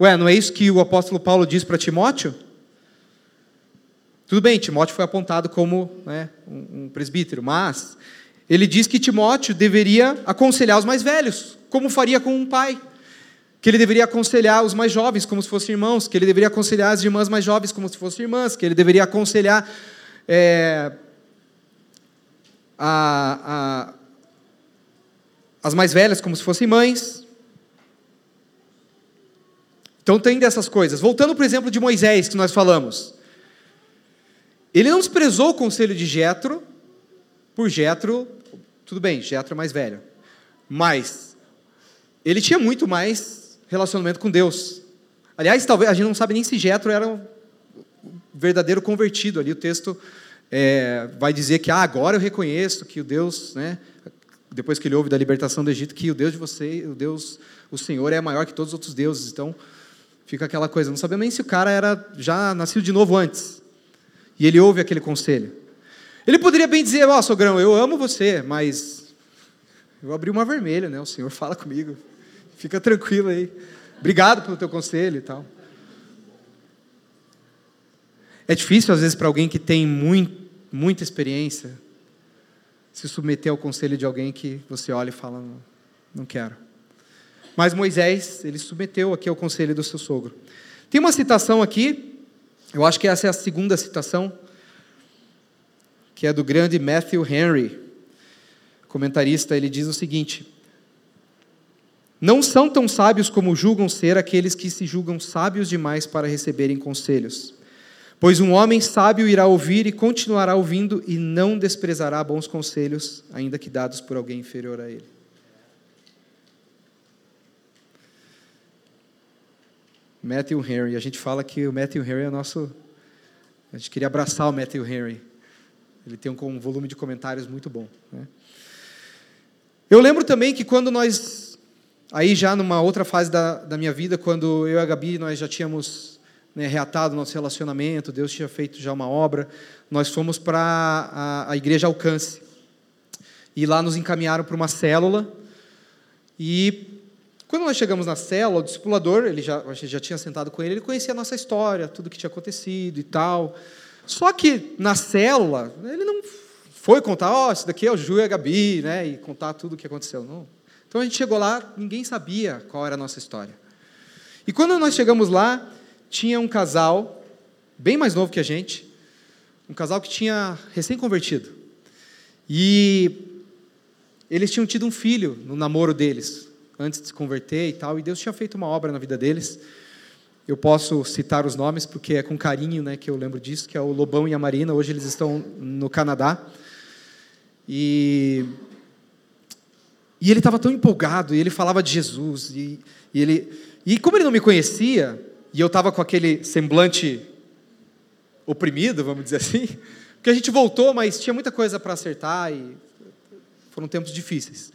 Speaker 2: Ué, não é isso que o apóstolo Paulo diz para Timóteo? Tudo bem, Timóteo foi apontado como né, um, presbítero, mas ele diz que Timóteo deveria aconselhar os mais velhos, como faria com um pai. Que ele deveria aconselhar os mais jovens como se fossem irmãos, que ele deveria aconselhar as irmãs mais jovens como se fossem irmãs, que ele deveria aconselhar é, a, a, as mais velhas como se fossem mães. Então tem dessas coisas. Voltando para o exemplo de Moisés que nós falamos. Ele não desprezou o conselho de Jetro, por Jetro, tudo bem, Jetro é mais velho. Mas ele tinha muito mais relacionamento com Deus. Aliás, talvez a gente não sabe nem se Jetro era um verdadeiro convertido ali. O texto é, vai dizer que ah, agora eu reconheço que o Deus, né, depois que ele ouve da libertação do Egito, que o Deus de você, o Deus, o Senhor é maior que todos os outros deuses. Então Fica aquela coisa, não sabemos nem se o cara era já nascido de novo antes. E ele ouve aquele conselho. Ele poderia bem dizer, ó, oh, sogrão, eu amo você, mas eu abri uma vermelha, né? O Senhor fala comigo. Fica tranquilo aí. Obrigado pelo teu conselho e tal. É difícil, às vezes, para alguém que tem muito, muita experiência, se submeter ao conselho de alguém que você olha e fala, não, não quero. Mas Moisés, ele submeteu aqui ao conselho do seu sogro. Tem uma citação aqui, eu acho que essa é a segunda citação, que é do grande Matthew Henry, comentarista, ele diz o seguinte: Não são tão sábios como julgam ser aqueles que se julgam sábios demais para receberem conselhos. Pois um homem sábio irá ouvir e continuará ouvindo e não desprezará bons conselhos, ainda que dados por alguém inferior a ele. Matthew Henry. A gente fala que o Matthew Henry é nosso. A gente queria abraçar o Matthew Henry. Ele tem um volume de comentários muito bom. Né? Eu lembro também que quando nós, aí já numa outra fase da, da minha vida, quando eu e a Gabi nós já tínhamos né, reatado nosso relacionamento, Deus tinha feito já uma obra, nós fomos para a, a igreja Alcance. E lá nos encaminharam para uma célula. E quando nós chegamos na célula, o discipulador, ele já, a gente já tinha sentado com ele, ele conhecia a nossa história, tudo que tinha acontecido e tal. Só que na célula, ele não foi contar, ó, oh, isso daqui é o Ju e a Gabi, né, e contar tudo o que aconteceu. Não. Então a gente chegou lá, ninguém sabia qual era a nossa história. E quando nós chegamos lá, tinha um casal, bem mais novo que a gente, um casal que tinha recém-convertido. E eles tinham tido um filho no namoro deles antes de se converter e tal, e Deus tinha feito uma obra na vida deles. Eu posso citar os nomes porque é com carinho, né, que eu lembro disso, que é o Lobão e a Marina. Hoje eles estão no Canadá. E e ele estava tão empolgado, e ele falava de Jesus, e, e, ele e como ele não me conhecia, e eu estava com aquele semblante oprimido, vamos dizer assim, porque a gente voltou, mas tinha muita coisa para acertar e foram tempos difíceis.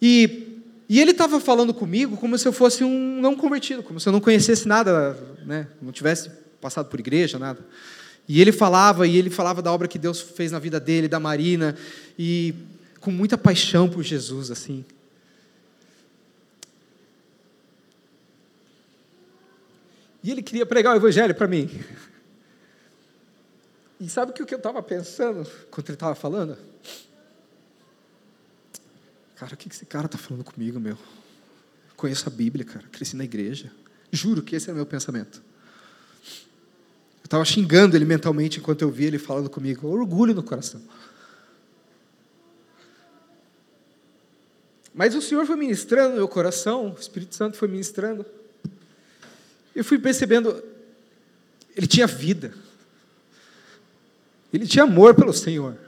Speaker 2: E e ele estava falando comigo como se eu fosse um não convertido, como se eu não conhecesse nada, né? não tivesse passado por igreja, nada. E ele falava, e ele falava da obra que Deus fez na vida dele, da Marina, e com muita paixão por Jesus, assim. E ele queria pregar o evangelho para mim. E sabe o que eu estava pensando quando ele estava falando? Cara, o que esse cara está falando comigo, meu? Eu conheço a Bíblia, cara. Cresci na igreja. Juro que esse é o meu pensamento. Eu estava xingando ele mentalmente enquanto eu via ele falando comigo. Orgulho no coração. Mas o Senhor foi ministrando no meu coração, o Espírito Santo foi ministrando. Eu fui percebendo, ele tinha vida. Ele tinha amor pelo Senhor.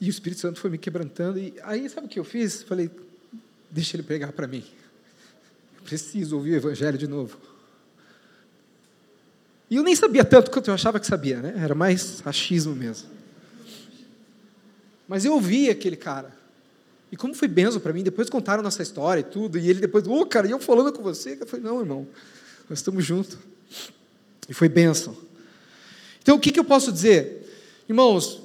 Speaker 2: E o Espírito Santo foi me quebrantando. E aí, sabe o que eu fiz? Falei, deixa ele pregar para mim. Eu preciso ouvir o Evangelho de novo. E eu nem sabia tanto quanto eu achava que sabia, né? Era mais achismo mesmo. Mas eu ouvi aquele cara. E como foi benção para mim, depois contaram nossa história e tudo, e ele depois, ô oh, cara, e eu falando com você? Eu falei, não, irmão, nós estamos juntos. E foi benção. Então, o que, que eu posso dizer? Irmãos,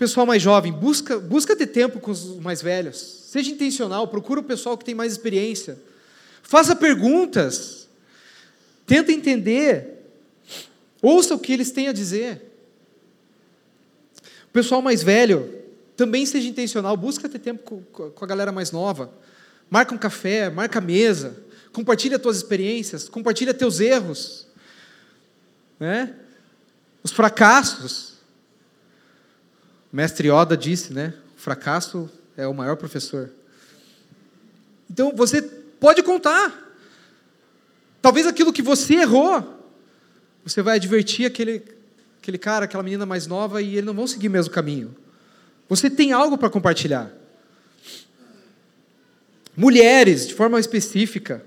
Speaker 2: pessoal mais jovem, busca, busca ter tempo com os mais velhos. Seja intencional, procura o pessoal que tem mais experiência. Faça perguntas. Tenta entender. Ouça o que eles têm a dizer. O pessoal mais velho, também seja intencional, busca ter tempo com, a galera mais nova. Marca um café, marca a mesa, compartilha tuas experiências, compartilha teus erros. Né? Os fracassos. Mestre Oda disse, né? O fracasso é o maior professor. Então você pode contar. Talvez aquilo que você errou, você vai advertir aquele, aquele cara, aquela menina mais nova e eles não vão seguir o mesmo caminho. Você tem algo para compartilhar. Mulheres, de forma específica.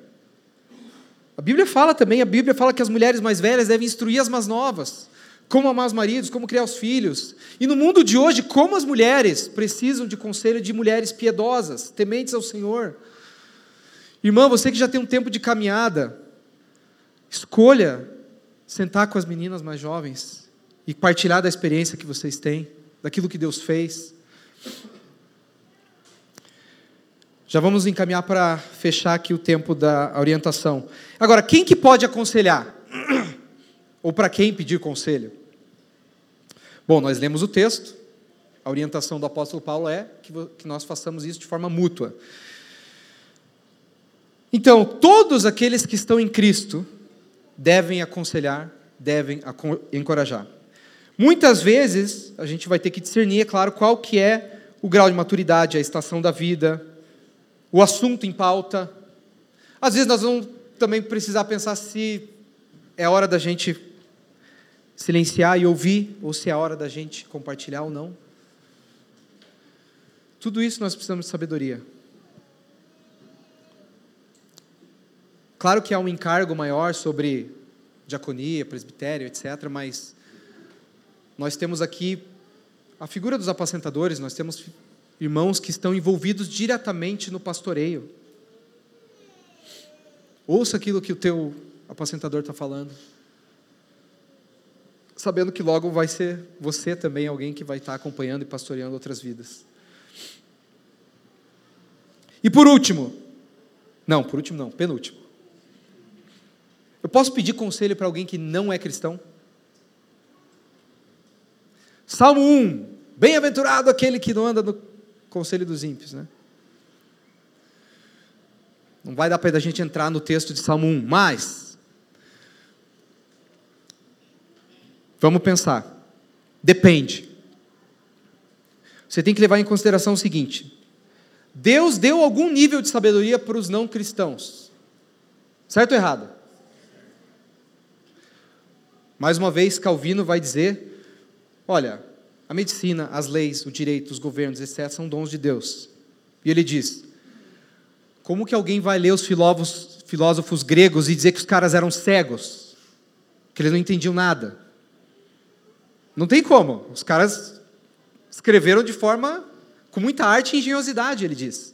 Speaker 2: A Bíblia fala também, a Bíblia fala que as mulheres mais velhas devem instruir as mais novas como amar os maridos, como criar os filhos. E no mundo de hoje, como as mulheres precisam de conselho de mulheres piedosas, tementes ao Senhor. Irmã, você que já tem um tempo de caminhada, escolha sentar com as meninas mais jovens e partilhar da experiência que vocês têm, daquilo que Deus fez. Já vamos encaminhar para fechar aqui o tempo da orientação. Agora, quem que pode aconselhar? Ou para quem pedir conselho? Bom, nós lemos o texto, a orientação do apóstolo Paulo é que nós façamos isso de forma mútua. Então, todos aqueles que estão em Cristo devem aconselhar, devem encorajar. Muitas vezes, a gente vai ter que discernir, é claro, qual que é o grau de maturidade, a estação da vida, o assunto em pauta. Às vezes nós vamos também precisar pensar se é hora da gente silenciar e ouvir, ou se é hora da gente compartilhar ou não. Tudo isso nós precisamos de sabedoria. Claro que há um encargo maior sobre diaconia, presbitério, etc., mas nós temos aqui a figura dos apacentadores, nós temos irmãos que estão envolvidos diretamente no pastoreio. Ouça aquilo que o teu apacentador está falando sabendo que logo vai ser você também alguém que vai estar acompanhando e pastoreando outras vidas. E por último, não, por último não, penúltimo. Eu posso pedir conselho para alguém que não é cristão? Salmo 1: Bem-aventurado aquele que não anda no conselho dos ímpios, né? Não vai dar para a gente entrar no texto de Salmo 1, mas Vamos pensar. Depende. Você tem que levar em consideração o seguinte: Deus deu algum nível de sabedoria para os não cristãos. Certo ou errado? Mais uma vez, Calvino vai dizer: olha, a medicina, as leis, o direito, os governos, etc., são dons de Deus. E ele diz: como que alguém vai ler os filósofos, filósofos gregos e dizer que os caras eram cegos? Que eles não entendiam nada? Não tem como. Os caras escreveram de forma com muita arte e engenhosidade, ele diz.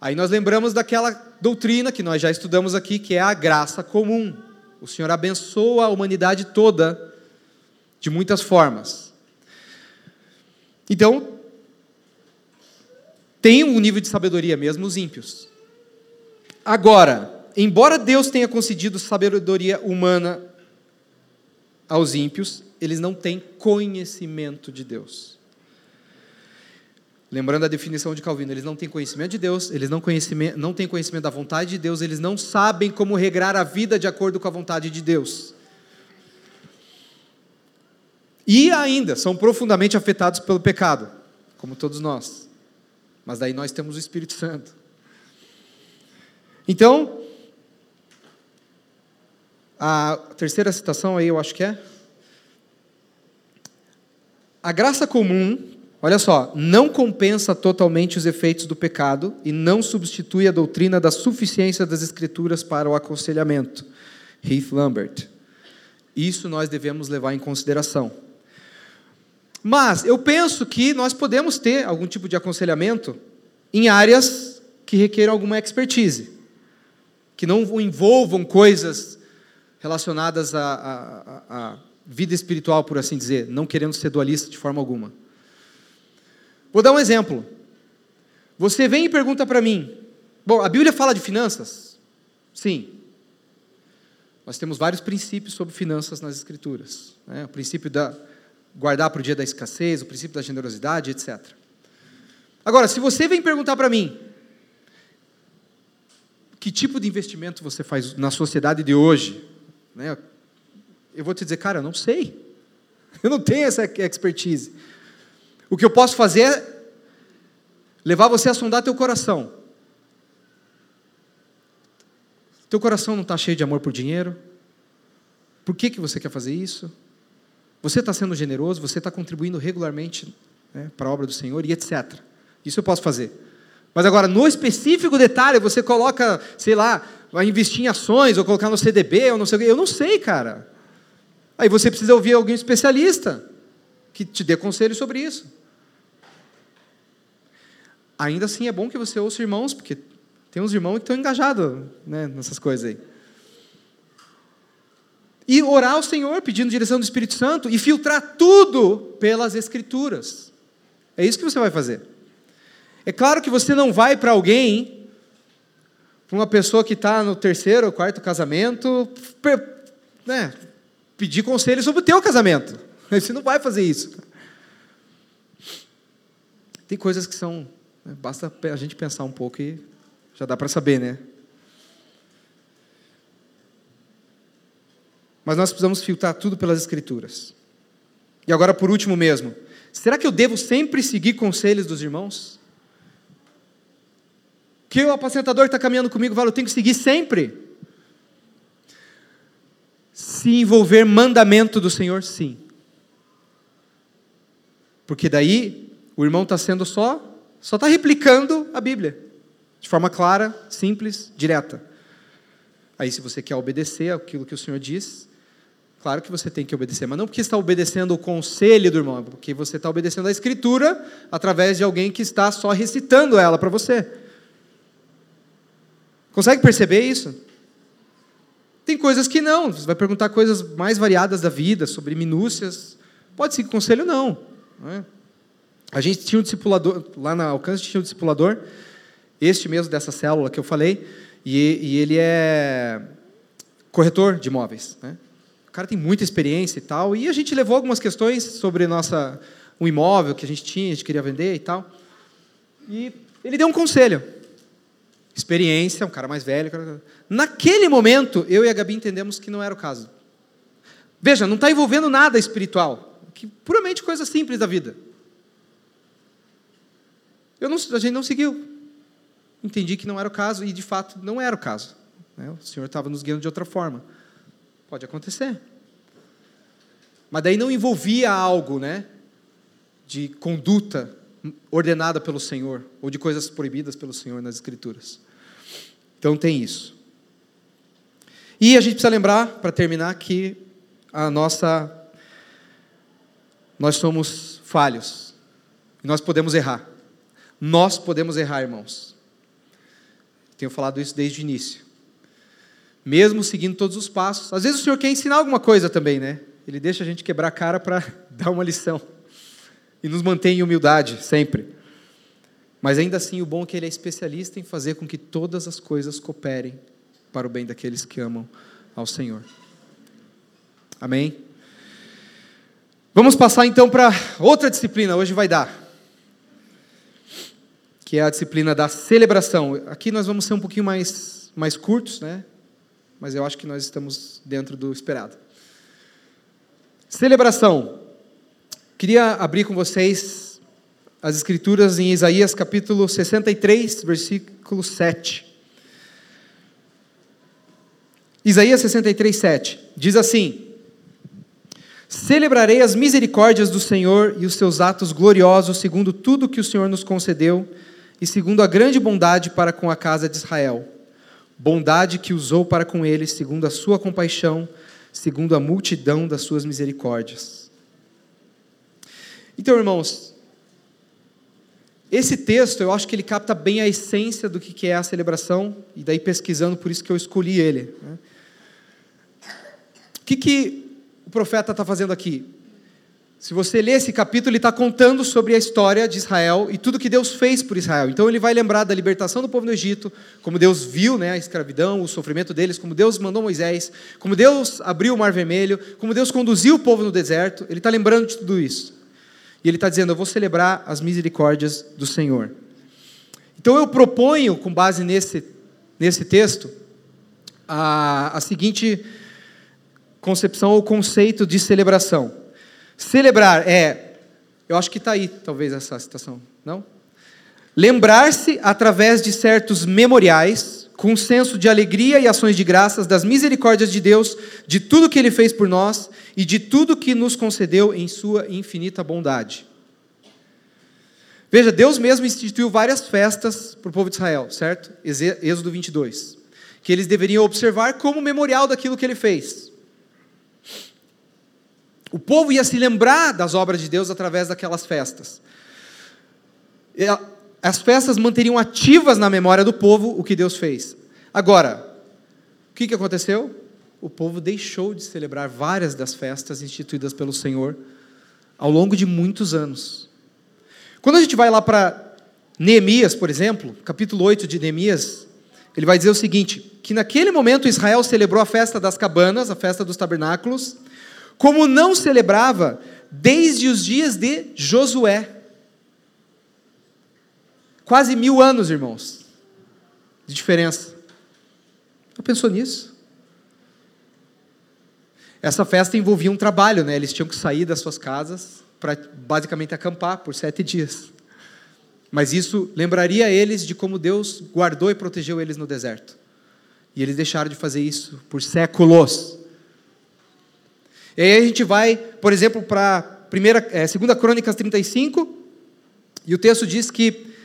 Speaker 2: Aí nós lembramos daquela doutrina que nós já estudamos aqui, que é a graça comum. O Senhor abençoa a humanidade toda de muitas formas. Então, tem um nível de sabedoria mesmo os ímpios. Agora, embora Deus tenha concedido sabedoria humana aos ímpios, eles não têm conhecimento de Deus. Lembrando a definição de Calvino, eles não têm conhecimento de Deus, eles não, conhecimento, não têm conhecimento da vontade de Deus, eles não sabem como regrar a vida de acordo com a vontade de Deus. E ainda são profundamente afetados pelo pecado, como todos nós. Mas daí nós temos o Espírito Santo. Então, a terceira citação aí eu acho que é. A graça comum, olha só, não compensa totalmente os efeitos do pecado e não substitui a doutrina da suficiência das Escrituras para o aconselhamento. Heath Lambert. Isso nós devemos levar em consideração. Mas eu penso que nós podemos ter algum tipo de aconselhamento em áreas que requeram alguma expertise, que não envolvam coisas relacionadas à, à, à vida espiritual, por assim dizer, não querendo ser dualista de forma alguma. Vou dar um exemplo. Você vem e pergunta para mim: Bom, a Bíblia fala de finanças? Sim. Nós temos vários princípios sobre finanças nas Escrituras. Né? O princípio da guardar para o dia da escassez, o princípio da generosidade, etc. Agora, se você vem perguntar para mim que tipo de investimento você faz na sociedade de hoje, né? eu vou te dizer, cara, eu não sei. Eu não tenho essa expertise. O que eu posso fazer é levar você a sondar teu coração. Teu coração não está cheio de amor por dinheiro? Por que, que você quer fazer isso? Você está sendo generoso? Você está contribuindo regularmente né, para a obra do Senhor e etc. Isso eu posso fazer. Mas agora, no específico detalhe, você coloca, sei lá, vai investir em ações, ou colocar no CDB, ou não sei o quê. Eu não sei, cara. Aí você precisa ouvir alguém especialista que te dê conselho sobre isso. Ainda assim é bom que você ouça irmãos, porque tem uns irmãos que estão engajados né, nessas coisas aí. E orar ao Senhor, pedindo direção do Espírito Santo, e filtrar tudo pelas Escrituras. É isso que você vai fazer. É claro que você não vai para alguém, para uma pessoa que está no terceiro ou quarto casamento, né, pedir conselho sobre o teu casamento. Você não vai fazer isso. Tem coisas que são. Né, basta a gente pensar um pouco e já dá para saber, né? Mas nós precisamos filtrar tudo pelas Escrituras. E agora, por último mesmo, será que eu devo sempre seguir conselhos dos irmãos? Que o apacentador está caminhando comigo, fala, eu tenho que seguir sempre se envolver mandamento do Senhor, sim. Porque daí o irmão está sendo só, só está replicando a Bíblia, de forma clara, simples, direta. Aí, se você quer obedecer aquilo que o Senhor diz, claro que você tem que obedecer, mas não porque está obedecendo o conselho do irmão, é porque você está obedecendo a Escritura através de alguém que está só recitando ela para você. Consegue perceber isso? Tem coisas que não, você vai perguntar coisas mais variadas da vida, sobre minúcias. Pode seguir conselho, não. não é? A gente tinha um discipulador, lá na Alcance tinha um discipulador, este mesmo dessa célula que eu falei, e, e ele é corretor de imóveis. Né? O cara tem muita experiência e tal, e a gente levou algumas questões sobre nossa, um imóvel que a gente tinha, a gente queria vender e tal. E ele deu um conselho experiência, um cara mais velho. Naquele momento, eu e a Gabi entendemos que não era o caso. Veja, não está envolvendo nada espiritual, que puramente coisa simples da vida. Eu não, a gente não seguiu. Entendi que não era o caso e de fato não era o caso. Né? O Senhor estava nos guiando de outra forma. Pode acontecer. Mas daí não envolvia algo, né, de conduta ordenada pelo Senhor ou de coisas proibidas pelo Senhor nas Escrituras. Então tem isso. E a gente precisa lembrar, para terminar, que a nossa. Nós somos falhos. Nós podemos errar. Nós podemos errar, irmãos. Tenho falado isso desde o início. Mesmo seguindo todos os passos. Às vezes o Senhor quer ensinar alguma coisa também, né? Ele deixa a gente quebrar a cara para dar uma lição. E nos mantém em humildade, sempre. Mas ainda assim, o bom é que ele é especialista em fazer com que todas as coisas cooperem para o bem daqueles que amam ao Senhor. Amém? Vamos passar então para outra disciplina, hoje vai dar. Que é a disciplina da celebração. Aqui nós vamos ser um pouquinho mais, mais curtos, né? Mas eu acho que nós estamos dentro do esperado. Celebração. Queria abrir com vocês as escrituras em Isaías capítulo 63, versículo 7. Isaías 63, 7 diz assim: Celebrarei as misericórdias do Senhor e os seus atos gloriosos, segundo tudo que o Senhor nos concedeu e segundo a grande bondade para com a casa de Israel. Bondade que usou para com eles, segundo a sua compaixão, segundo a multidão das suas misericórdias. Então, irmãos, esse texto eu acho que ele capta bem a essência do que é a celebração, e daí pesquisando, por isso que eu escolhi ele. Né? O que, que o profeta está fazendo aqui? Se você ler esse capítulo, ele está contando sobre a história de Israel e tudo que Deus fez por Israel. Então ele vai lembrar da libertação do povo no Egito, como Deus viu né, a escravidão, o sofrimento deles, como Deus mandou Moisés, como Deus abriu o Mar Vermelho, como Deus conduziu o povo no deserto. Ele está lembrando de tudo isso. E ele está dizendo: Eu vou celebrar as misericórdias do Senhor. Então eu proponho, com base nesse, nesse texto, a, a seguinte concepção ou conceito de celebração. Celebrar é, eu acho que está aí, talvez, essa citação, não? Lembrar-se através de certos memoriais, com um senso de alegria e ações de graças das misericórdias de Deus, de tudo que Ele fez por nós e de tudo que nos concedeu em Sua infinita bondade. Veja, Deus mesmo instituiu várias festas para o povo de Israel, certo? Êxodo 22. Que eles deveriam observar como memorial daquilo que ele fez. O povo ia se lembrar das obras de Deus através daquelas festas. As festas manteriam ativas na memória do povo o que Deus fez. Agora, o que aconteceu? O povo deixou de celebrar várias das festas instituídas pelo Senhor ao longo de muitos anos. Quando a gente vai lá para Neemias, por exemplo, capítulo 8 de Neemias, ele vai dizer o seguinte: que naquele momento Israel celebrou a festa das cabanas, a festa dos tabernáculos, como não celebrava desde os dias de Josué. Quase mil anos, irmãos, de diferença. Já pensou nisso? Essa festa envolvia um trabalho, né? Eles tinham que sair das suas casas para basicamente acampar por sete dias. Mas isso lembraria eles de como Deus guardou e protegeu eles no deserto. E eles deixaram de fazer isso por séculos. E aí a gente vai, por exemplo, para primeira, é, segunda Crônicas 35, e o texto diz que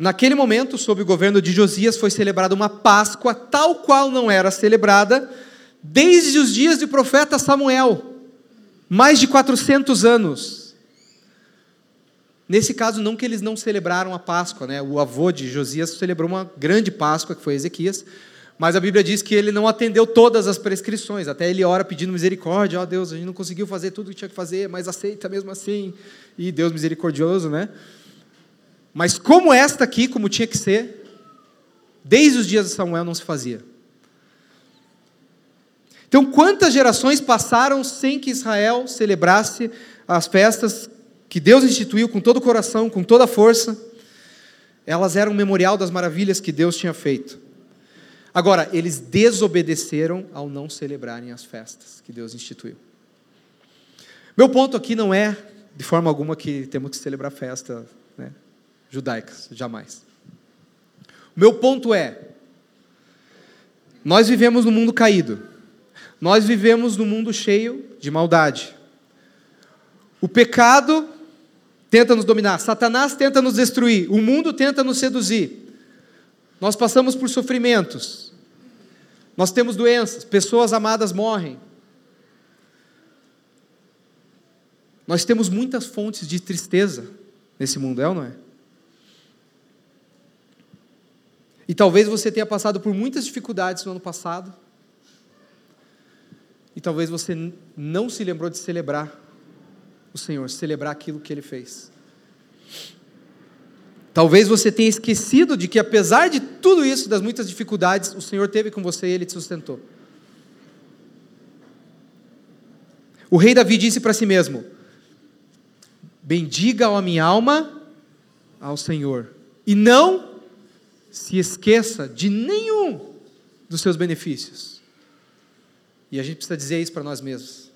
Speaker 2: naquele momento, sob o governo de Josias, foi celebrada uma Páscoa tal qual não era celebrada desde os dias do profeta Samuel, mais de 400 anos. Nesse caso, não que eles não celebraram a Páscoa, né? o avô de Josias celebrou uma grande Páscoa, que foi Ezequias, mas a Bíblia diz que ele não atendeu todas as prescrições, até ele ora pedindo misericórdia, ó oh, Deus, a gente não conseguiu fazer tudo o que tinha que fazer, mas aceita mesmo assim. E Deus misericordioso, né? Mas como esta aqui, como tinha que ser, desde os dias de Samuel não se fazia. Então, quantas gerações passaram sem que Israel celebrasse as festas que Deus instituiu com todo o coração, com toda a força? Elas eram um memorial das maravilhas que Deus tinha feito. Agora, eles desobedeceram ao não celebrarem as festas que Deus instituiu. Meu ponto aqui não é, de forma alguma, que temos que celebrar festas né, judaicas, jamais. O meu ponto é: nós vivemos num mundo caído, nós vivemos num mundo cheio de maldade. O pecado tenta nos dominar, Satanás tenta nos destruir, o mundo tenta nos seduzir. Nós passamos por sofrimentos. Nós temos doenças, pessoas amadas morrem. Nós temos muitas fontes de tristeza nesse mundo, é ou não é? E talvez você tenha passado por muitas dificuldades no ano passado. E talvez você não se lembrou de celebrar o Senhor, celebrar aquilo que Ele fez. Talvez você tenha esquecido de que, apesar de tudo isso, das muitas dificuldades, o Senhor teve com você e Ele te sustentou. O rei Davi disse para si mesmo: Bendiga a minha alma ao Senhor, e não se esqueça de nenhum dos seus benefícios. E a gente precisa dizer isso para nós mesmos.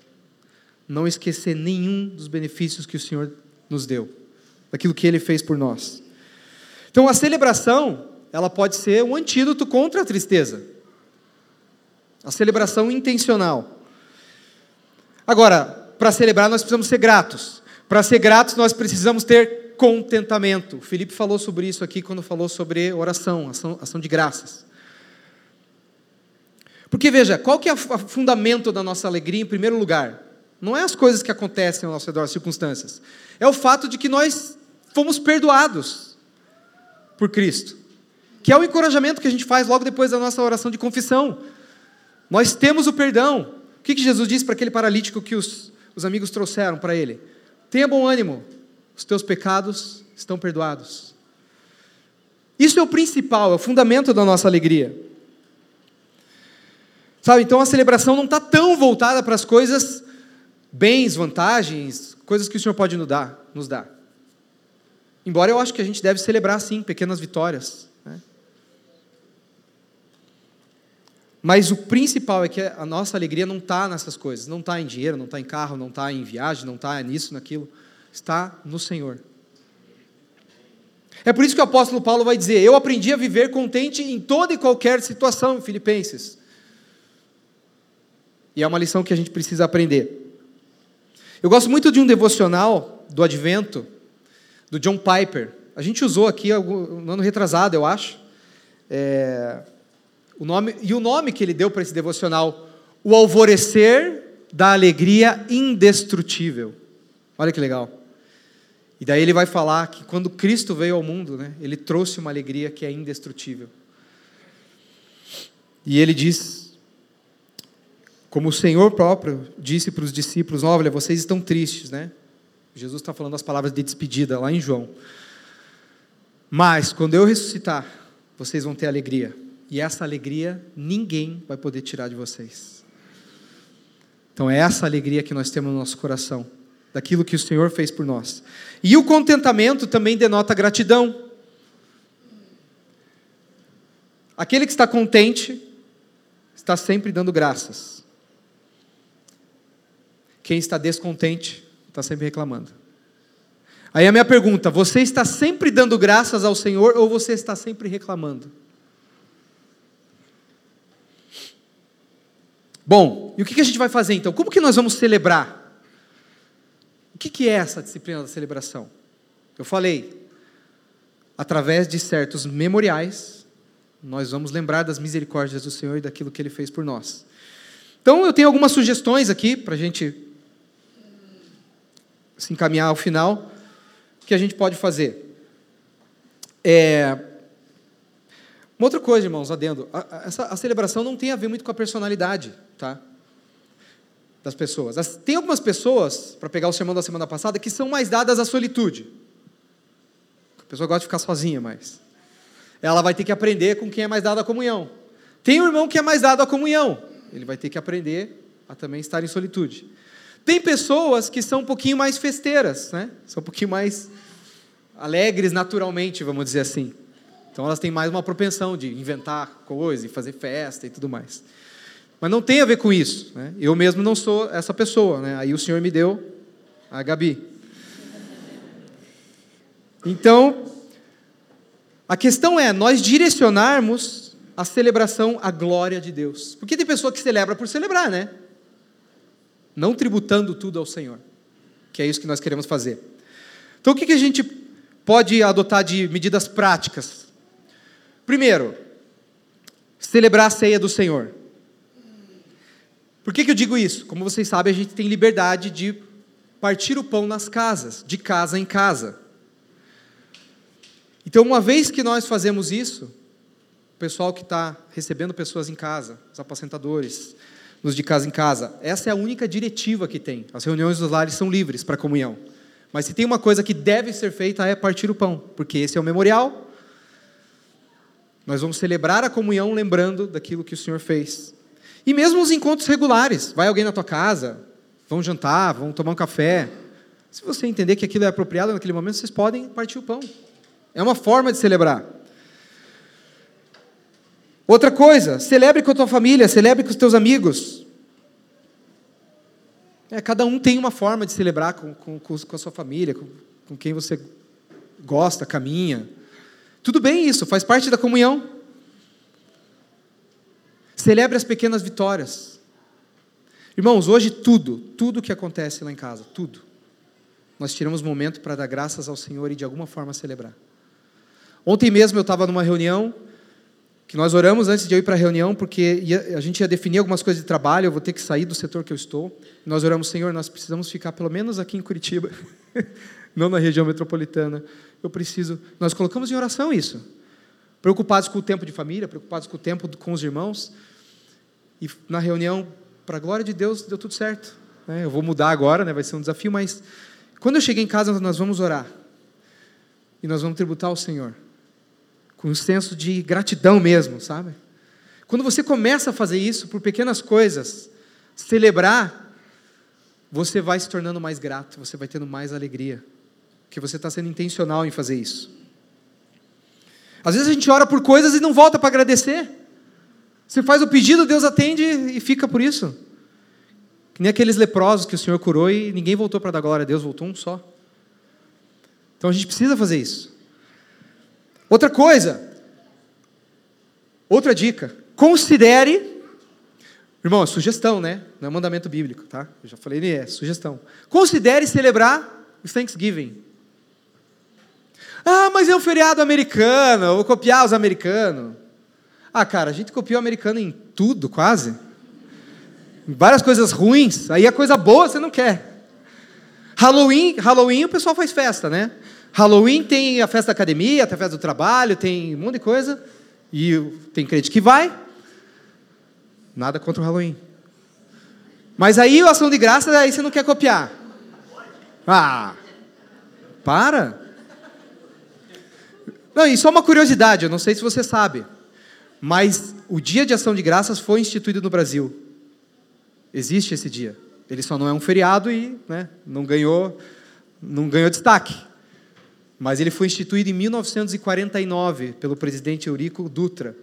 Speaker 2: Não esquecer nenhum dos benefícios que o Senhor nos deu, daquilo que Ele fez por nós. Então, a celebração, ela pode ser um antídoto contra a tristeza. A celebração intencional. Agora, para celebrar, nós precisamos ser gratos. Para ser gratos, nós precisamos ter contentamento. O Felipe falou sobre isso aqui quando falou sobre oração, ação, ação de graças. Porque veja, qual que é o fundamento da nossa alegria em primeiro lugar? Não é as coisas que acontecem ao nosso redor, as circunstâncias. É o fato de que nós fomos perdoados por Cristo. Que é o encorajamento que a gente faz logo depois da nossa oração de confissão. Nós temos o perdão. O que, que Jesus disse para aquele paralítico que os, os amigos trouxeram para ele? Tenha bom ânimo, os teus pecados estão perdoados. Isso é o principal, é o fundamento da nossa alegria. Sabe, então a celebração não está tão voltada para as coisas, bens, vantagens, coisas que o Senhor pode nos dar. Nos dar. Embora eu acho que a gente deve celebrar, sim, pequenas vitórias. Né? Mas o principal é que a nossa alegria não está nessas coisas, não está em dinheiro, não está em carro, não está em viagem, não está nisso, naquilo, está no Senhor. É por isso que o apóstolo Paulo vai dizer: Eu aprendi a viver contente em toda e qualquer situação, Filipenses. E é uma lição que a gente precisa aprender. Eu gosto muito de um devocional do Advento, do John Piper. A gente usou aqui no ano retrasado, eu acho. É, o nome, e o nome que ele deu para esse devocional, O Alvorecer da Alegria Indestrutível. Olha que legal. E daí ele vai falar que quando Cristo veio ao mundo, né, ele trouxe uma alegria que é indestrutível. E ele diz como o Senhor próprio disse para os discípulos: Olha, vocês estão tristes, né? Jesus está falando as palavras de despedida lá em João. Mas quando eu ressuscitar, vocês vão ter alegria. E essa alegria ninguém vai poder tirar de vocês. Então é essa alegria que nós temos no nosso coração, daquilo que o Senhor fez por nós. E o contentamento também denota gratidão. Aquele que está contente está sempre dando graças. Quem está descontente está sempre reclamando. Aí a minha pergunta: você está sempre dando graças ao Senhor ou você está sempre reclamando? Bom, e o que a gente vai fazer então? Como que nós vamos celebrar? O que é essa disciplina da celebração? Eu falei, através de certos memoriais, nós vamos lembrar das misericórdias do Senhor e daquilo que Ele fez por nós. Então, eu tenho algumas sugestões aqui para a gente se encaminhar ao final, que a gente pode fazer? É... Uma outra coisa, irmãos, adendo, a, a, a celebração não tem a ver muito com a personalidade, tá? Das pessoas. As, tem algumas pessoas, para pegar o sermão da semana passada, que são mais dadas à solitude. A pessoa gosta de ficar sozinha, mas ela vai ter que aprender com quem é mais dado à comunhão. Tem um irmão que é mais dado à comunhão, ele vai ter que aprender a também estar em solitude. Tem pessoas que são um pouquinho mais festeiras, né? São um pouquinho mais alegres naturalmente, vamos dizer assim. Então elas têm mais uma propensão de inventar coisas e fazer festa e tudo mais. Mas não tem a ver com isso. Né? Eu mesmo não sou essa pessoa. Né? Aí o Senhor me deu a Gabi. Então, a questão é nós direcionarmos a celebração à glória de Deus. Porque tem pessoa que celebra por celebrar, né? não tributando tudo ao Senhor, que é isso que nós queremos fazer. Então, o que a gente pode adotar de medidas práticas? Primeiro, celebrar a ceia do Senhor. Por que, que eu digo isso? Como vocês sabem, a gente tem liberdade de partir o pão nas casas, de casa em casa. Então, uma vez que nós fazemos isso, o pessoal que está recebendo pessoas em casa, os apacentadores, nos de casa em casa. Essa é a única diretiva que tem. As reuniões dos lares são livres para comunhão. Mas se tem uma coisa que deve ser feita é partir o pão, porque esse é o memorial. Nós vamos celebrar a comunhão lembrando daquilo que o Senhor fez. E mesmo os encontros regulares, vai alguém na tua casa, vão jantar, vão tomar um café. Se você entender que aquilo é apropriado naquele momento, vocês podem partir o pão. É uma forma de celebrar. Outra coisa, celebre com a tua família, celebre com os teus amigos. É, cada um tem uma forma de celebrar com, com, com a sua família, com, com quem você gosta, caminha. Tudo bem isso, faz parte da comunhão. Celebre as pequenas vitórias. Irmãos, hoje tudo, tudo que acontece lá em casa, tudo, nós tiramos momento para dar graças ao Senhor e de alguma forma celebrar. Ontem mesmo eu estava numa reunião que nós oramos antes de eu ir para a reunião, porque ia, a gente ia definir algumas coisas de trabalho, eu vou ter que sair do setor que eu estou. Nós oramos, Senhor, nós precisamos ficar pelo menos aqui em Curitiba, não na região metropolitana. Eu preciso. Nós colocamos em oração isso. Preocupados com o tempo de família, preocupados com o tempo com os irmãos. E na reunião, para a glória de Deus, deu tudo certo. Né? Eu vou mudar agora, né? vai ser um desafio, mas quando eu cheguei em casa, nós vamos orar. E nós vamos tributar ao Senhor com um senso de gratidão mesmo, sabe? Quando você começa a fazer isso por pequenas coisas, celebrar, você vai se tornando mais grato, você vai tendo mais alegria, porque você está sendo intencional em fazer isso. Às vezes a gente ora por coisas e não volta para agradecer. Você faz o pedido, Deus atende e fica por isso. Que nem aqueles leprosos que o Senhor curou e ninguém voltou para dar glória a Deus, voltou um só. Então a gente precisa fazer isso. Outra coisa, outra dica, considere, irmão, é sugestão, né? Não é mandamento bíblico, tá? Eu já falei, é sugestão. Considere celebrar o Thanksgiving. Ah, mas é um feriado americano, eu vou copiar os americanos. Ah, cara, a gente copiou o americano em tudo, quase. Várias coisas ruins, aí a coisa boa você não quer. Halloween, Halloween o pessoal faz festa, né? Halloween tem a festa da academia, tem a festa do trabalho, tem um monte de coisa. E tem crente que vai. Nada contra o Halloween. Mas aí a ação de graça, aí você não quer copiar. Ah, para. Não, e só uma curiosidade, eu não sei se você sabe, mas o dia de ação de graças foi instituído no Brasil. Existe esse dia. Ele só não é um feriado e né, não, ganhou, não ganhou destaque. Mas ele foi instituído em 1949 pelo presidente Eurico Dutra.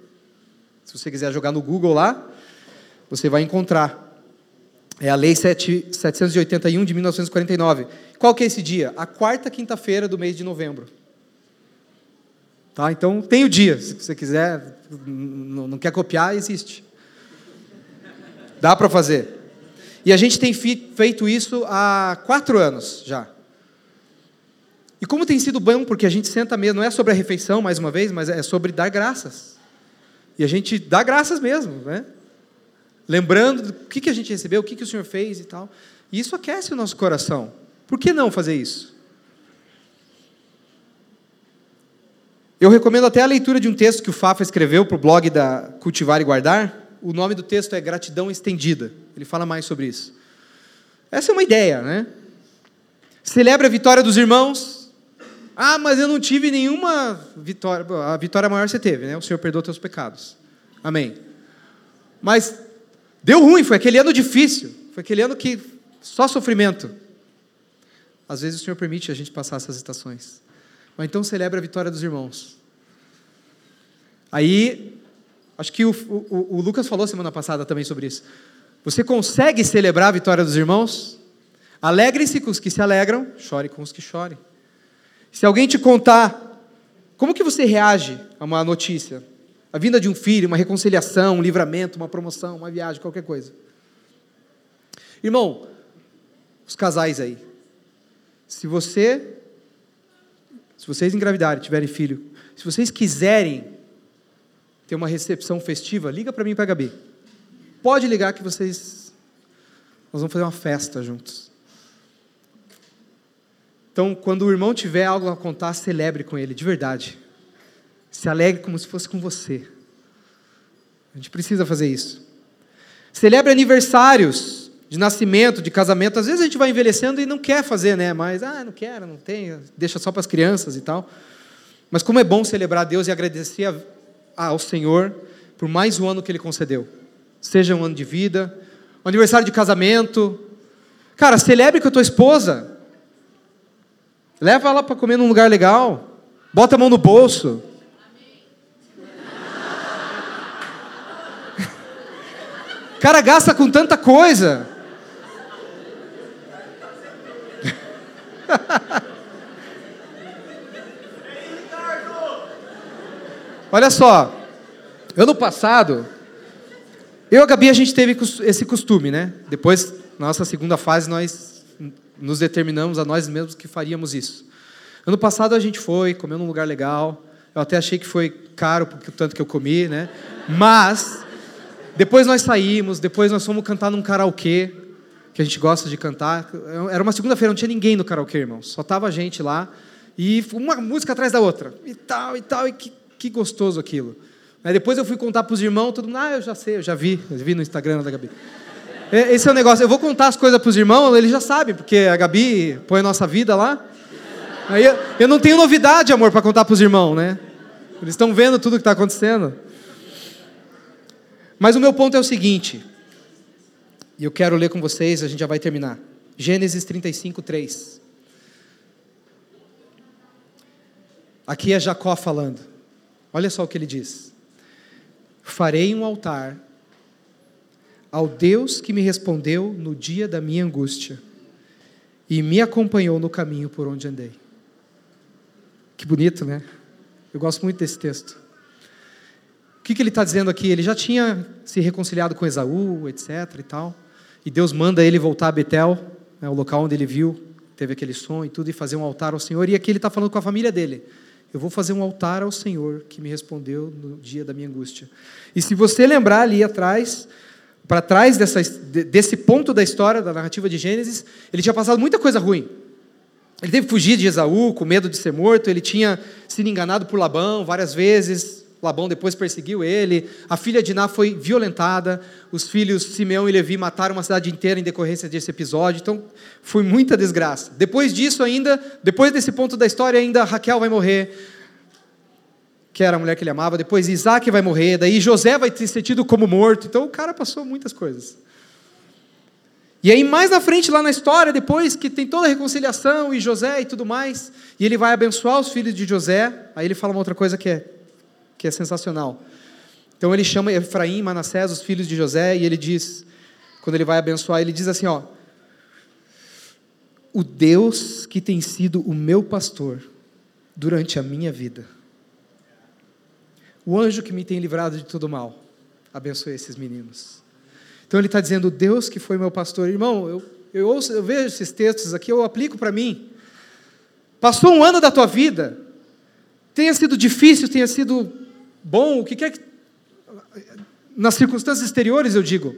Speaker 2: Se você quiser jogar no Google lá, você vai encontrar. É a Lei 781 de 1949. Qual que é esse dia? A quarta quinta-feira do mês de novembro. Tá? Então tem o dia, se você quiser, não quer copiar, existe. Dá para fazer. E a gente tem feito isso há quatro anos já. E como tem sido bom, porque a gente senta mesmo, não é sobre a refeição, mais uma vez, mas é sobre dar graças. E a gente dá graças mesmo, né? Lembrando do que, a gente recebeu, o que, que o Senhor fez e tal. E isso aquece o nosso coração. Por que não fazer isso? Eu recomendo até a leitura de um texto que o Fafa escreveu para o blog da Cultivar e Guardar. O nome do texto é Gratidão Estendida. Ele fala mais sobre isso. Essa é uma ideia, né? Celebra a vitória dos irmãos, ah, mas eu não tive nenhuma vitória. A vitória maior você teve, né? O Senhor perdoou teus pecados. Amém. Mas deu ruim, foi aquele ano difícil. Foi aquele ano que só sofrimento. Às vezes o Senhor permite a gente passar essas estações. Mas então celebra a vitória dos irmãos. Aí, acho que o, o, o Lucas falou semana passada também sobre isso. Você consegue celebrar a vitória dos irmãos? Alegrem-se com os que se alegram, chore com os que chorem. Se alguém te contar, como que você reage a uma notícia? A vinda de um filho, uma reconciliação, um livramento, uma promoção, uma viagem, qualquer coisa. Irmão, os casais aí, se você, se vocês engravidarem, tiverem filho, se vocês quiserem ter uma recepção festiva, liga para mim e para a Gabi. Pode ligar que vocês, nós vamos fazer uma festa juntos. Então, quando o irmão tiver algo a contar, celebre com ele, de verdade. Se alegre como se fosse com você. A gente precisa fazer isso. Celebre aniversários de nascimento, de casamento. Às vezes a gente vai envelhecendo e não quer fazer, né? Mas, ah, não quero, não tem, deixa só para as crianças e tal. Mas como é bom celebrar Deus e agradecer ao Senhor por mais um ano que Ele concedeu. Seja um ano de vida, um aniversário de casamento. Cara, celebre com a tua esposa. Leva ela para comer num lugar legal. Bota a mão no bolso. cara gasta com tanta coisa. Olha só, ano passado, eu e a Gabi a gente teve esse costume, né? Depois, na nossa segunda fase, nós nos determinamos a nós mesmos que faríamos isso. Ano passado a gente foi, comeu num lugar legal. Eu até achei que foi caro porque o tanto que eu comi, né? Mas depois nós saímos, depois nós fomos cantar num karaokê que a gente gosta de cantar. Era uma segunda-feira, não tinha ninguém no karaokê, irmão. Só tava a gente lá e uma música atrás da outra e tal e tal e que, que gostoso aquilo. Aí depois eu fui contar para os irmãos, todo mundo, ah, eu já sei, eu já vi, eu vi no Instagram da Gabi. Esse é o negócio, eu vou contar as coisas para os irmãos, eles já sabem, porque a Gabi põe a nossa vida lá. Aí eu, eu não tenho novidade, amor, para contar para os irmãos, né? Eles estão vendo tudo que está acontecendo. Mas o meu ponto é o seguinte, e eu quero ler com vocês, a gente já vai terminar. Gênesis 35, 3. Aqui é Jacó falando. Olha só o que ele diz farei um altar ao Deus que me respondeu no dia da minha angústia e me acompanhou no caminho por onde andei. Que bonito, né? Eu gosto muito desse texto. O que, que ele está dizendo aqui? Ele já tinha se reconciliado com Esaú, etc. e tal. E Deus manda ele voltar a Betel, né, o local onde ele viu, teve aquele sonho e tudo, e fazer um altar ao Senhor. E aqui ele está falando com a família dele. Eu vou fazer um altar ao Senhor que me respondeu no dia da minha angústia. E se você lembrar ali atrás, para trás dessa, desse ponto da história, da narrativa de Gênesis, ele tinha passado muita coisa ruim. Ele teve que fugir de Esaú com medo de ser morto, ele tinha sido enganado por Labão várias vezes, Labão depois perseguiu ele, a filha de Ná foi violentada, os filhos Simeão e Levi mataram uma cidade inteira em decorrência desse episódio, então foi muita desgraça. Depois disso ainda, depois desse ponto da história ainda, Raquel vai morrer, que era a mulher que ele amava, depois Isaac vai morrer, daí José vai ser tido como morto, então o cara passou muitas coisas. E aí mais na frente lá na história, depois que tem toda a reconciliação e José e tudo mais, e ele vai abençoar os filhos de José, aí ele fala uma outra coisa que é que é sensacional. Então ele chama Efraim, Manassés, os filhos de José, e ele diz, quando ele vai abençoar, ele diz assim, ó: O Deus que tem sido o meu pastor durante a minha vida. O anjo que me tem livrado de todo mal. Abençoe esses meninos. Então ele está dizendo, o Deus que foi meu pastor. Irmão, eu, eu, ouço, eu vejo esses textos aqui, eu aplico para mim. Passou um ano da tua vida, tenha sido difícil, tenha sido bom, o que quer que. Nas circunstâncias exteriores, eu digo.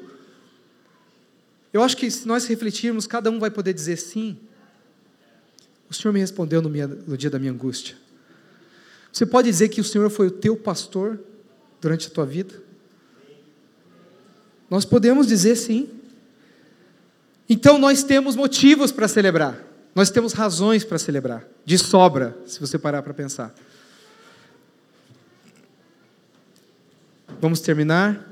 Speaker 2: Eu acho que se nós refletirmos, cada um vai poder dizer sim. O Senhor me respondeu no, minha, no dia da minha angústia. Você pode dizer que o Senhor foi o teu pastor durante a tua vida? Nós podemos dizer sim. Então nós temos motivos para celebrar. Nós temos razões para celebrar. De sobra, se você parar para pensar. Vamos terminar?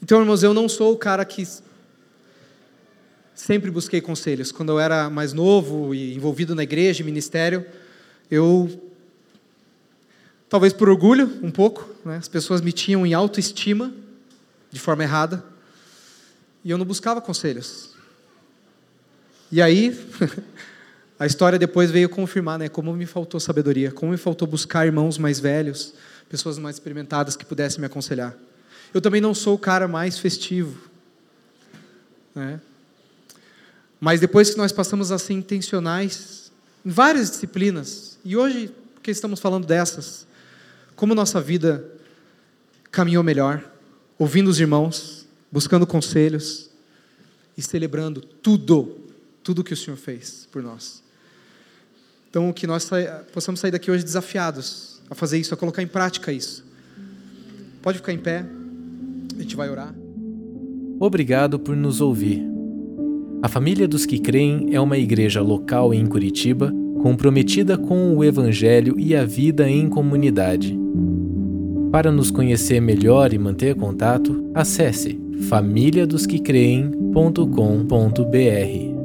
Speaker 2: Então, irmãos, eu não sou o cara que sempre busquei conselhos. Quando eu era mais novo e envolvido na igreja, ministério, eu talvez por orgulho, um pouco, né? as pessoas me tinham em autoestima de forma errada, e eu não buscava conselhos. E aí, a história depois veio confirmar, né, como me faltou sabedoria, como me faltou buscar irmãos mais velhos, pessoas mais experimentadas que pudessem me aconselhar. Eu também não sou o cara mais festivo. Né? Mas depois que nós passamos a ser intencionais em várias disciplinas, e hoje, porque estamos falando dessas, como nossa vida caminhou melhor, ouvindo os irmãos, buscando conselhos e celebrando tudo, tudo que o Senhor fez por nós. Então, que nós possamos sair daqui hoje desafiados a fazer isso, a colocar em prática isso. Pode ficar em pé, a gente vai orar.
Speaker 3: Obrigado por nos ouvir. A Família dos que Creem é uma igreja local em Curitiba comprometida com o Evangelho e a vida em comunidade. Para nos conhecer melhor e manter contato, acesse famíliadosquecreem.com.br.